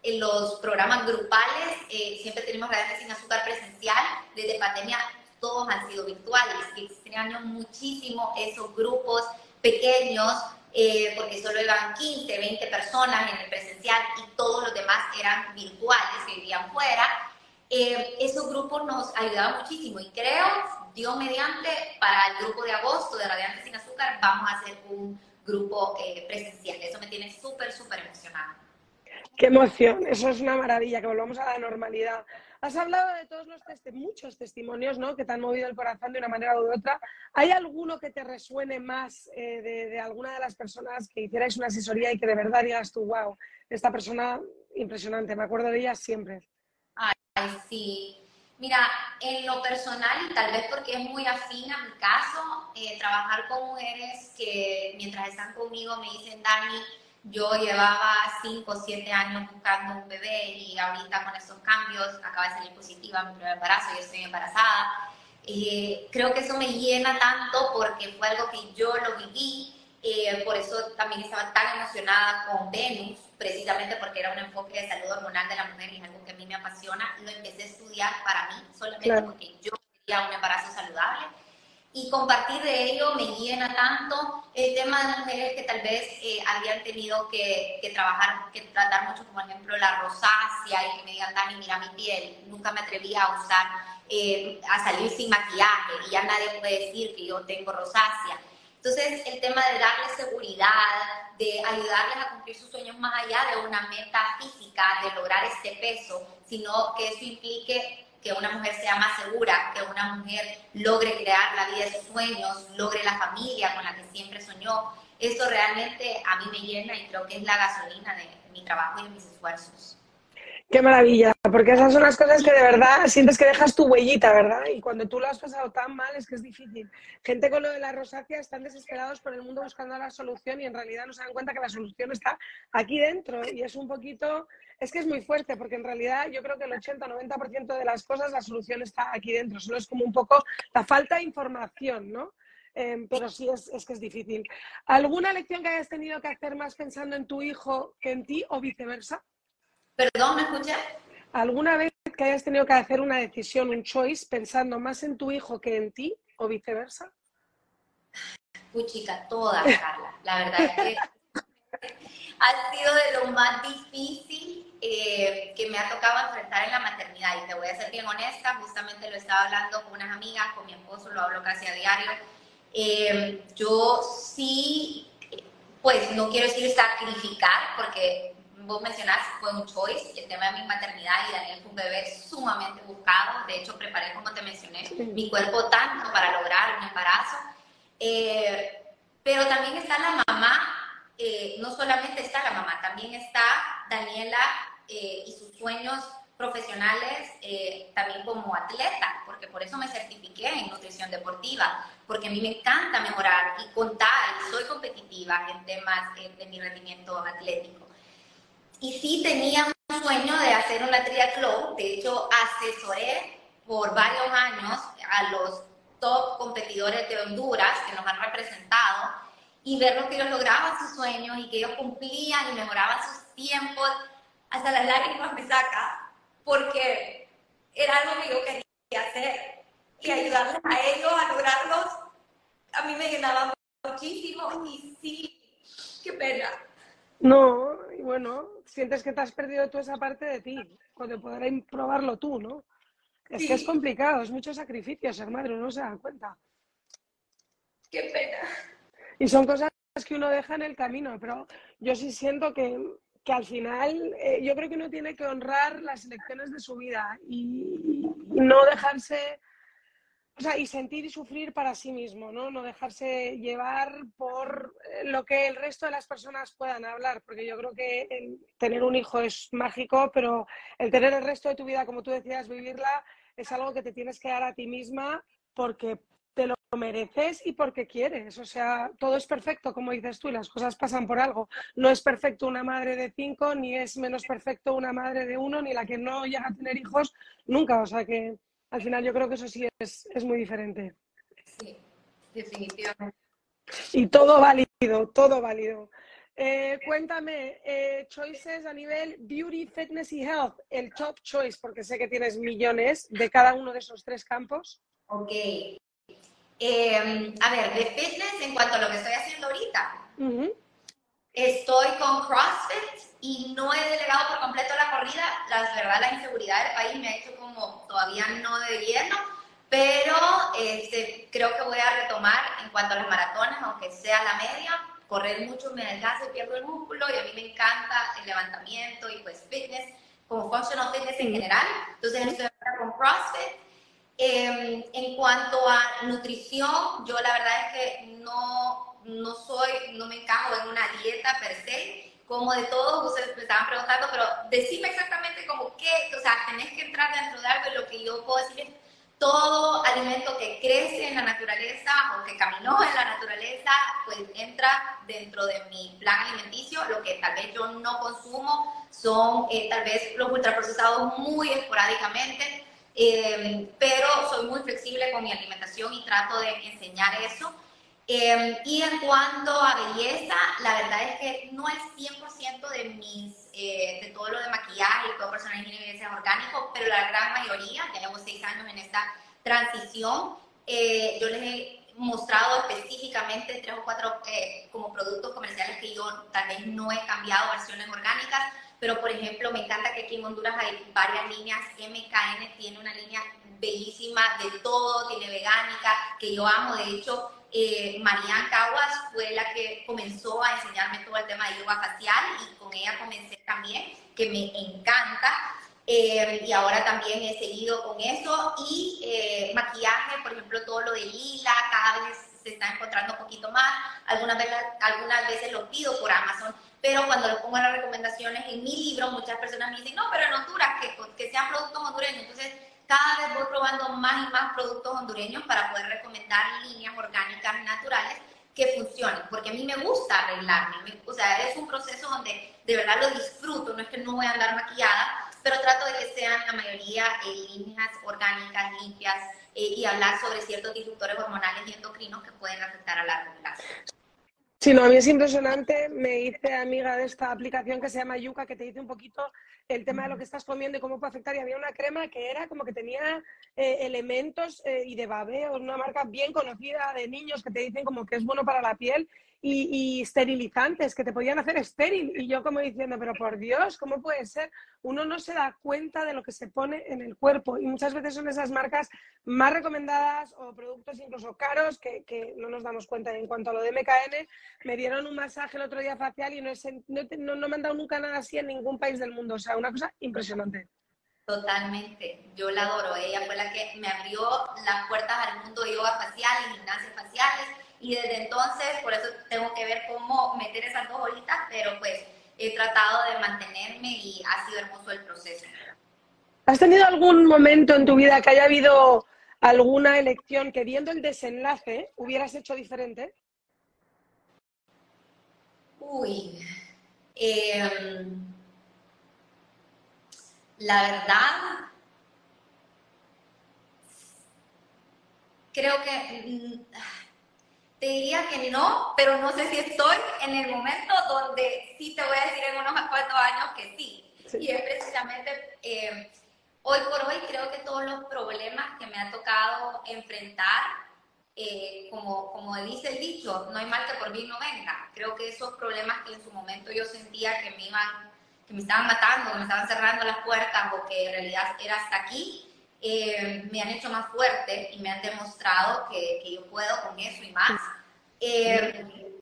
en los programas grupales, eh, siempre tenemos redes sin azúcar presencial, desde pandemia todos han sido virtuales y extraño muchísimo esos grupos pequeños eh, porque solo iban 15, 20 personas en el presencial y todos los demás eran virtuales, vivían fuera. Eh, esos grupos nos ayudaban muchísimo y creo, Dios mediante, para el grupo de agosto de Radiante Sin Azúcar vamos a hacer un grupo eh, presencial. Eso me tiene súper, súper emocionada. Qué emoción, eso es una maravilla, que volvamos a la normalidad. Has hablado de todos los muchos testimonios ¿no? que te han movido el corazón de una manera u otra. ¿Hay alguno que te resuene más eh, de, alguna de las personas que hicierais una asesoría y que de verdad digas tú, wow, esta persona impresionante, me acuerdo de ella siempre? Ay, sí. Mira, en lo personal, y tal vez porque es muy afín a mi caso, eh, trabajar con mujeres que mientras están conmigo me dicen, Dani, yo llevaba 5 o 7 años buscando un bebé y ahorita con estos cambios acaba de salir positiva mi primer embarazo, yo estoy embarazada. Eh, creo que eso me llena tanto porque fue algo que yo lo viví, eh, por eso también estaba tan emocionada con Venus, precisamente porque era un enfoque de salud hormonal de la mujer y es algo que a mí me apasiona. Lo empecé a estudiar para mí, solamente porque yo quería un embarazo saludable y compartir de ello me llena tanto el tema de mujeres que tal vez eh, habían tenido que, que, trabajar, que tratar mucho, como ejemplo la rosácea y que me digan, Dani, mira mi piel, nunca me atreví a usar, eh, a salir sin maquillaje y ya nadie puede decir que yo tengo rosácea. Entonces, el tema de darles seguridad, de ayudarles a cumplir sus sueños más allá de una meta física, de lograr este peso, sino que eso implique que una mujer sea más segura, que una mujer logre crear la vida de sus sueños, logre la familia con la que siempre soñó. Eso realmente a mí me llena y creo que es la gasolina de mi trabajo y de mis esfuerzos. Qué maravilla, porque esas son las cosas que de verdad sientes que dejas tu huellita, ¿verdad? Y cuando tú lo has pasado tan mal es que es difícil. Gente con lo de la rosácea están desesperados por el mundo buscando la solución y en realidad no se dan cuenta que la solución está aquí dentro y es un poquito, es que es muy fuerte porque en realidad yo creo que el 80-90% de las cosas la solución está aquí dentro, solo es como un poco la falta de información, ¿no? Em, pero sí es, es que es difícil. ¿Alguna lección que hayas tenido que hacer más pensando en tu hijo que en ti o viceversa? Perdón, ¿me escuchas? ¿Alguna vez que hayas tenido que hacer una decisión, un choice, pensando más en tu hijo que en ti o viceversa? Puchica, toda, Carla. La verdad es que ha sido de lo más difícil eh, que me ha tocado enfrentar en la maternidad. Y te voy a ser bien honesta, justamente lo estaba hablando con unas amigas, con mi esposo, lo hablo casi a diario. Eh, yo sí, pues no quiero decir sacrificar, porque vos mencionás, fue un choice, el tema de mi maternidad y Daniel fue un bebé sumamente buscado, de hecho preparé, como te mencioné, mi cuerpo tanto para lograr un embarazo, eh, pero también está la mamá, eh, no solamente está la mamá, también está Daniela eh, y sus sueños profesionales también como atleta, porque por eso me certifiqué en nutrición deportiva, porque a mí me encanta mejorar y contar, y soy competitiva en temas de mi rendimiento atlético. Y sí tenía un sueño de hacer una triatlón, de hecho asesoré por varios años a los top competidores de Honduras que nos han representado y verlos que ellos lograban sus sueños y que ellos cumplían y mejoraban sus tiempos, hasta las lágrimas me saca, porque era algo que yo quería hacer y ayudarles a ellos a lograrlos, a mí me llenaba muchísimo y sí, qué pena. No, y bueno, sientes que te has perdido tú esa parte de ti, cuando podrás probarlo tú, ¿no? Es que es complicado, es mucho sacrificio ser madre, uno se da cuenta. Qué pena. Y son cosas que uno deja en el camino, pero yo sí siento que, que al final eh, yo creo que uno tiene que honrar las elecciones de su vida y, y no dejarse o sea, y sentir y sufrir para sí mismo, ¿no? No dejarse llevar por eh, lo que el resto de las personas puedan hablar, porque yo creo que tener un hijo es mágico, pero el tener el resto de tu vida, como tú decías, vivirla, es algo que te tienes que dar a ti misma porque te lo mereces y porque quieres. O sea, todo es perfecto, como dices tú, y las cosas pasan por algo. No es perfecto una madre de cinco, ni es menos perfecto una madre de uno, ni la que no llega a tener hijos nunca. O sea que al final yo creo que eso sí es, es muy diferente. Sí, definitivamente. Y todo válido, todo válido. Eh, cuéntame, eh, choices a nivel beauty, fitness y health, el top choice, porque sé que tienes millones de cada uno de esos tres campos. Ok. Eh, a ver, de fitness, en cuanto a lo que estoy haciendo ahorita, estoy con CrossFit y no he delegado por completo la corrida. La verdad, la inseguridad del país me ha hecho como todavía no de lleno, pero este, creo que voy a retomar en cuanto a las maratones, aunque sea la media. Correr mucho me desgasta y pierdo el músculo y a mí me encanta el levantamiento y pues fitness, como functional fitness en general. Entonces estoy con CrossFit. Eh, en cuanto a nutrición, yo la verdad es que no, no soy, no me encajo en una dieta per se como de todo, ustedes me estaban preguntando, pero decime exactamente como qué, o sea, tenés que entrar dentro de algo y lo que yo puedo decir es todo alimento que crece en la naturaleza o que caminó en la naturaleza, pues entra dentro de mi plan alimenticio. Lo que tal vez yo no consumo son eh, tal vez los ultraprocesados muy esporádicamente, eh, pero soy muy flexible con mi alimentación y trato de enseñar eso. Em, y en cuanto a belleza, la verdad es que no es 100% de mis, eh, de todo lo de maquillaje y todo personal de belleza orgánico, pero la gran mayoría, ya llevo seis años en esta transición, eh, yo les he mostrado específicamente tres o cuatro eh, como productos comerciales que yo tal vez no he cambiado versiones orgánicas, pero por ejemplo me encanta que aquí en Honduras hay varias líneas, MKN tiene una línea bellísima de todo, tiene vegánica, que yo amo, de hecho eh, Marianne Caguas fue la que comenzó a enseñarme todo el tema de yoga facial y con ella comencé también, que me encanta. Eh, y ahora también he seguido con eso. Y eh, maquillaje, por ejemplo, todo lo de lila, cada vez se está encontrando un poquito más. Algunas veces, algunas veces lo pido por Amazon, pero cuando lo pongo en las recomendaciones en mi libro, muchas personas me dicen, no, pero en Honduras, que, que sean productos hondureños. Entonces, cada vez voy probando más y más productos hondureños para poder recomendar líneas orgánicas naturales que funcionen, porque a mí me gusta arreglarme, o sea, es un proceso donde de verdad lo disfruto, no es que no voy a andar maquillada, pero trato de que sean la mayoría eh, líneas orgánicas, limpias, eh, y hablar sobre ciertos disruptores hormonales y endocrinos que pueden afectar a largo plazo. Sí, no, a mí es impresionante. Me hice amiga de esta aplicación que se llama Yuka, que te dice un poquito el tema de lo que estás comiendo y cómo puede afectar. Y había una crema que era como que tenía eh, elementos eh, y de babeo, una marca bien conocida de niños que te dicen como que es bueno para la piel. Y, esterilizantes que te podían hacer estéril. Y yo como diciendo, pero por Dios, ¿cómo puede ser? Uno no se da cuenta de lo que se pone en el cuerpo y muchas veces son esas marcas más recomendadas o productos incluso caros que, no nos damos cuenta. en cuanto a lo de MKN, me dieron un masaje el otro día facial y no, no, no me han dado nunca nada así en ningún país del mundo. O sea, una cosa impresionante. Totalmente, yo la adoro. Ella fue la que me abrió las puertas al mundo de yoga facial y gimnasias faciales. Y desde entonces, por eso tengo que ver cómo meter esas dos bolitas, pero pues he tratado de mantenerme y ha sido hermoso el proceso. ¿Has tenido algún momento en tu vida que haya habido alguna elección que viendo el desenlace hubieras hecho diferente? Uy, eh, la verdad, creo que mm, te diría que no, pero no sé si estoy en el momento donde sí te voy a decir en unos cuantos años que sí. Y es precisamente, eh, hoy por hoy creo que todos los problemas que me ha tocado enfrentar, eh, como, como dice el dicho, no hay mal que por mí no venga. Creo que esos problemas que en su momento yo sentía que me iban que me estaban matando, que me estaban cerrando las puertas o que en realidad era hasta aquí, eh, me han hecho más fuerte y me han demostrado que, que yo puedo con eso y más. Eh,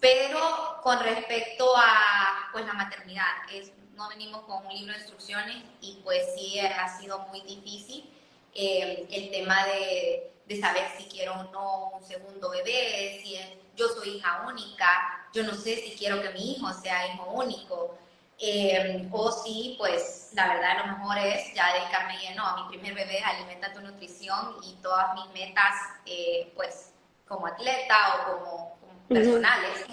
pero con respecto a pues, la maternidad, es, no venimos con un libro de instrucciones y pues sí ha sido muy difícil eh, el tema de, de, saber si quiero o no un segundo bebé, si yo soy hija única, yo no sé si quiero que mi hijo sea hijo único. Eh, o si, pues, la verdad, lo mejor es ya dedicarme lleno a mi primer bebé, alimenta tu nutrición y todas mis metas, eh, pues, como atleta o como, personales,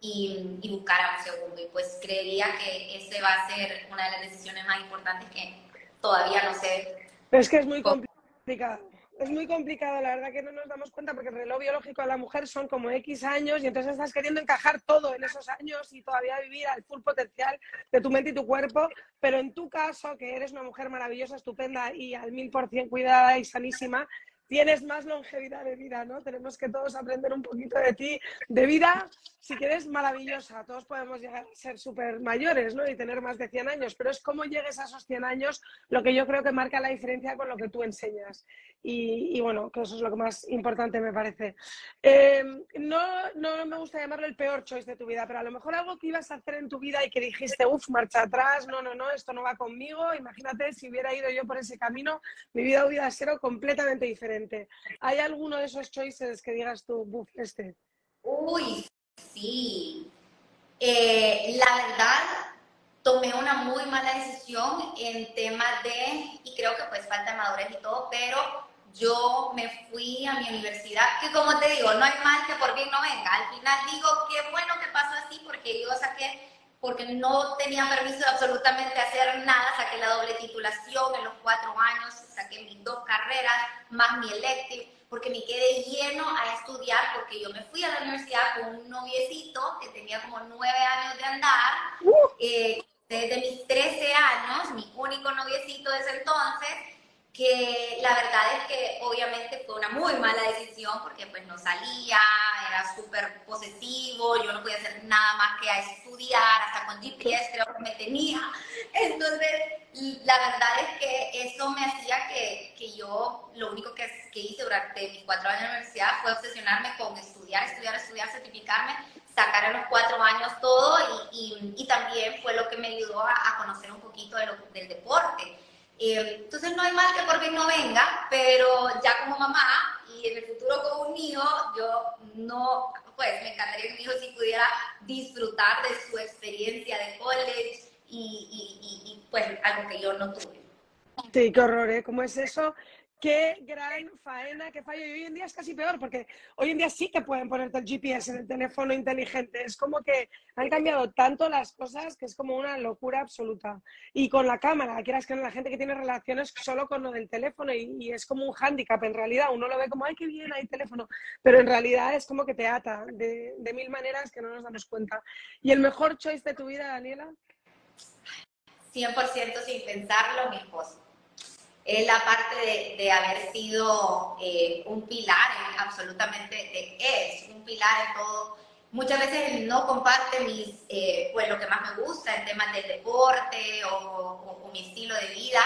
y, y, buscar a un segundo. Y pues creería que ese va a ser una de las decisiones más importantes que todavía no sé. Es que es muy complicado es muy complicado, la verdad que no nos damos cuenta porque el reloj biológico de la mujer son como X años y entonces estás queriendo encajar todo en esos años y todavía vivir al full potencial de tu mente y tu cuerpo, pero en tu caso, que eres una mujer maravillosa, estupenda y al mil por cien cuidada y sanísima, tienes más longevidad de vida, ¿no? Tenemos que todos aprender un poquito de ti, de vida, si quieres, maravillosa. Todos podemos llegar a ser súper mayores, ¿no? Y tener más de 100 años, pero es cómo llegues a esos 100 años lo que yo creo que marca la diferencia con lo que tú enseñas. Y, bueno, que eso es lo que más importante me parece. Eh, no, no me gusta llamarlo el peor choice de tu vida, pero a lo mejor algo que ibas a hacer en tu vida y que dijiste, uff, marcha atrás, no, no, no, esto no va conmigo. Imagínate si hubiera ido yo por ese camino, mi vida hubiera sido completamente diferente. ¿Hay alguno de esos choices que digas tú, uff, este? Uy, sí. Eh, la verdad, tomé una muy mala decisión en temas de, y creo que pues falta de madurez y todo, pero yo me fui a mi universidad, que como te digo, no hay mal que por bien no venga. Al final digo, qué bueno que pasó así porque yo saqué, porque no tenía permiso de absolutamente hacer nada, saqué la doble titulación en los cuatro años, saqué mis dos carreras, más mi elective, porque me quedé lleno a estudiar, porque yo me fui a la universidad con un noviecito que tenía como nueve años de andar, uh. eh, desde mis 13 años, mi único noviecito desde entonces, que la verdad es que obviamente fue una muy mala decisión porque pues no salía, era súper posesivo, yo no podía hacer nada más que a estudiar, hasta con GPS creo que me tenía. Entonces, la verdad es que eso me hacía que, que yo lo único que, que, hice durante mis cuatro años de universidad fue obsesionarme con estudiar, estudiar, estudiar, certificarme, sacar en los cuatro años todo y, y, también fue lo que me ayudó a, a conocer un poquito de lo, del deporte entonces no hay mal que por bien no venga, pero ya como mamá y en el futuro como un hijo, yo no, pues me encantaría que mi hijo si pudiera disfrutar de su experiencia de college y, y, y, pues algo que yo no tuve. Sí, qué horror, ¿eh? ¿Cómo es eso? Qué gran faena, qué fallo. Y hoy en día es casi peor, porque hoy en día sí que pueden ponerte el GPS en el teléfono inteligente. Es como que han cambiado tanto las cosas que es como una locura absoluta. Y con la cámara, quieras que la gente que tiene relaciones solo con lo del teléfono y, es como un hándicap en realidad. Uno lo ve como, ay, qué bien, hay teléfono. Pero en realidad es como que te ata de, de mil maneras que no nos damos cuenta. ¿Y el mejor choice de tu vida, Daniela? 100% sin pensarlo, mi esposo es la parte de, haber sido eh, un pilar, absolutamente es un pilar en todo, muchas veces no comparte mis, eh, pues lo que más me gusta en temas del deporte o, mi estilo de vida,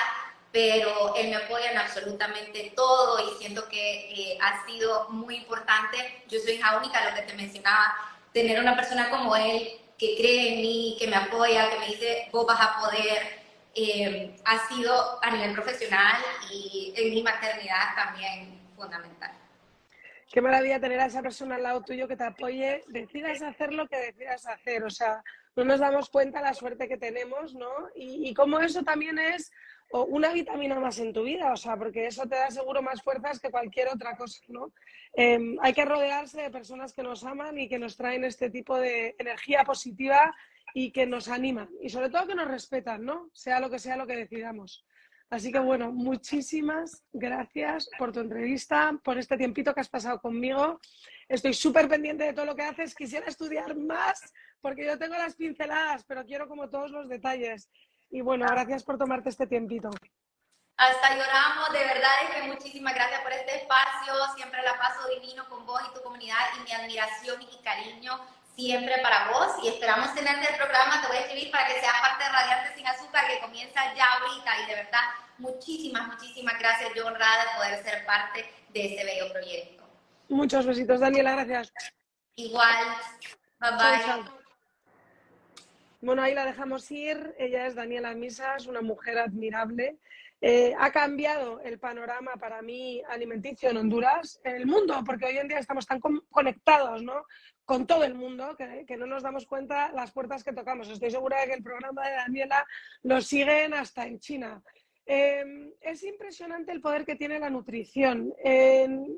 pero él me apoya en absolutamente todo y siento que eh, ha sido muy importante. Yo soy hija única, lo que te mencionaba, tener una persona como él que cree en mí, que me apoya, que me dice, vos vas a poder, eh, ha sido a nivel profesional y en mi maternidad también fundamental. Qué maravilla tener a esa persona al lado tuyo que te apoye, decidas hacer lo que decidas hacer. O sea, no nos damos cuenta la suerte que tenemos, ¿no? Y, y cómo eso también es una vitamina más en tu vida, o sea, porque eso te da seguro más fuerzas que cualquier otra cosa, ¿no? Em, hay que rodearse de personas que nos aman y que nos traen este tipo de energía positiva y que nos animan y sobre todo que nos respetan, ¿no? Sea lo que sea lo que decidamos. Así que bueno, muchísimas gracias por tu entrevista, por este tiempito que has pasado conmigo. Estoy súper pendiente de todo lo que haces. Quisiera estudiar más porque yo tengo las pinceladas, pero quiero como todos los detalles. Y bueno, gracias por tomarte este tiempito. Hasta lloramos, de verdad es que muchísimas gracias por este espacio. Siempre la paso divino con vos y tu comunidad y mi admiración y cariño siempre para vos y esperamos tenerte el programa. Te voy a escribir para que seas parte de Radiante Sin Azúcar que comienza ya ahorita y de verdad muchísimas, muchísimas gracias. Yo honrada de poder ser parte de este bello proyecto. Muchos besitos, Daniela, gracias. Igual. Bye bye. Bueno, ahí la dejamos ir. Ella es Daniela Misas, una mujer admirable. Eh, ha cambiado el panorama para mí alimenticio en Honduras, en el mundo, porque hoy en día estamos tan conectados ¿no? Con todo el mundo que, no nos damos cuenta las puertas que tocamos. Estoy segura de que el programa de Daniela lo siguen hasta en China. Em, es impresionante el poder que tiene la nutrición.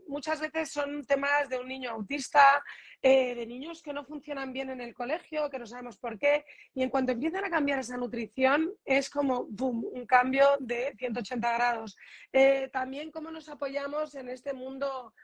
muchas veces son temas de un niño autista, eh, de niños que no funcionan bien en el colegio, que no sabemos por qué, y en cuanto empiezan a cambiar esa nutrición es como boom, un cambio de 180 grados. Eh, también cómo nos apoyamos en este mundo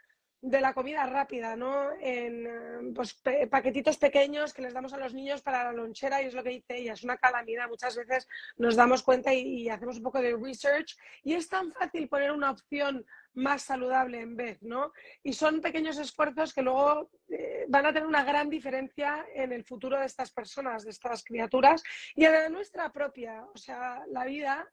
de la comida rápida, ¿no? En eh, pues, paquetitos pequeños que les damos a los niños para la lonchera y es lo que dice ella, es una calamidad. Muchas veces nos damos cuenta y, hacemos un poco de research y es tan fácil poner una opción más saludable en vez, ¿no? Y son pequeños esfuerzos que luego eh, van a tener una gran diferencia en el futuro de estas personas, de estas criaturas y en nuestra propia. O sea, la vida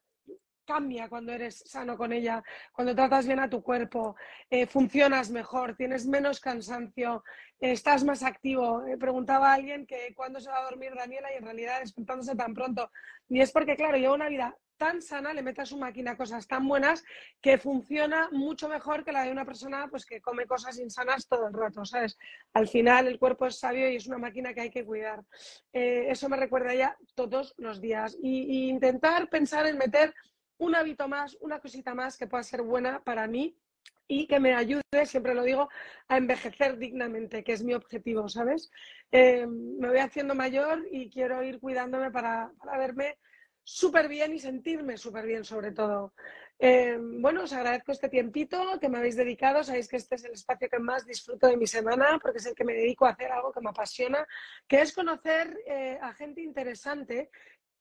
cambia cuando eres sano con ella, cuando tratas bien a tu cuerpo, eh, funcionas mejor, tienes menos cansancio, estás más activo. Eh, preguntaba a alguien que cuándo se va a dormir Daniela y en realidad despertándose tan pronto. Y es porque, claro, lleva una vida tan sana, le metes a su máquina cosas tan buenas que funciona mucho mejor que la de una persona pues, que come cosas insanas todo el rato, ¿sabes? Al final el cuerpo es sabio y es una máquina que hay que cuidar. Eh, eso me recuerda ya todos los días. y intentar pensar en meter un hábito más, una cosita más que pueda ser buena para mí y que me ayude, siempre lo digo, a envejecer dignamente, que es mi objetivo, ¿sabes? Eh, me voy haciendo mayor y quiero ir cuidándome para, verme súper bien y sentirme súper bien sobre todo. Eh, bueno, os agradezco este tiempito que me habéis dedicado. Sabéis que este es el espacio que más disfruto de mi semana porque es el que me dedico a hacer algo que me apasiona, que es conocer eh, a gente interesante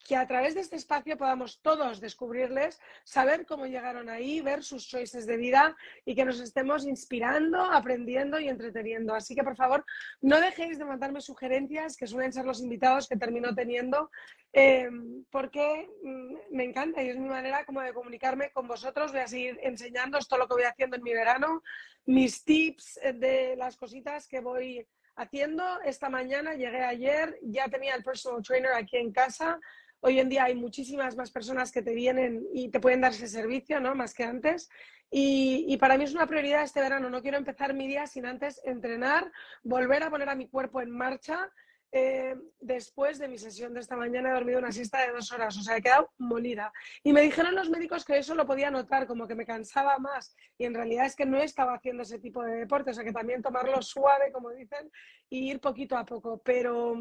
que a través de este espacio podamos todos descubrirles, saber cómo llegaron ahí, ver sus choices de vida y que nos estemos inspirando, aprendiendo y entreteniendo. Así que, por favor, no dejéis de mandarme sugerencias, que suelen ser los invitados que termino teniendo, eh, porque mm, me encanta y es mi manera como de comunicarme con vosotros. Voy a seguir enseñando todo lo que voy haciendo en mi verano, mis tips de las cositas que voy haciendo. Esta mañana llegué ayer, ya tenía el personal trainer aquí en casa Hoy en día hay muchísimas más personas que te vienen y te pueden dar ese servicio, ¿no? Más que antes. Y, para mí es una prioridad este verano. No quiero empezar mi día sin antes entrenar, volver a poner a mi cuerpo en marcha. Eh, después de mi sesión de esta mañana he dormido una siesta de dos horas, o sea, he quedado molida. Y me dijeron los médicos que eso lo podía notar, como que me cansaba más. Y en realidad es que no estaba haciendo ese tipo de deporte, o sea, que también tomarlo suave, como dicen, y ir poquito a poco. Pero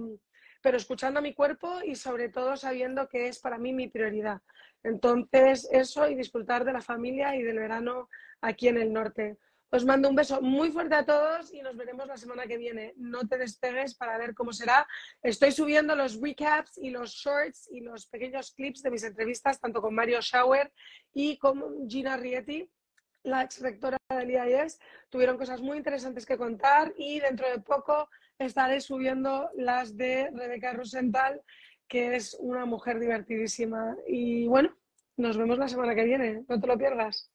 pero escuchando a mi cuerpo y sobre todo sabiendo que es para mí mi prioridad. Entonces, eso y disfrutar de la familia y del verano aquí en el norte. Os mando un beso muy fuerte a todos y nos veremos la semana que viene. No te despegues para ver cómo será. Estoy subiendo los recaps y los shorts y los pequeños clips de mis entrevistas, tanto con Mario Schauer y con Gina Rieti, la ex rectora del IAS, tuvieron cosas muy interesantes que contar y dentro de poco estaré subiendo las de Rebeca Rosenthal, que es una mujer divertidísima. Y bueno, nos vemos la semana que viene, no te lo pierdas.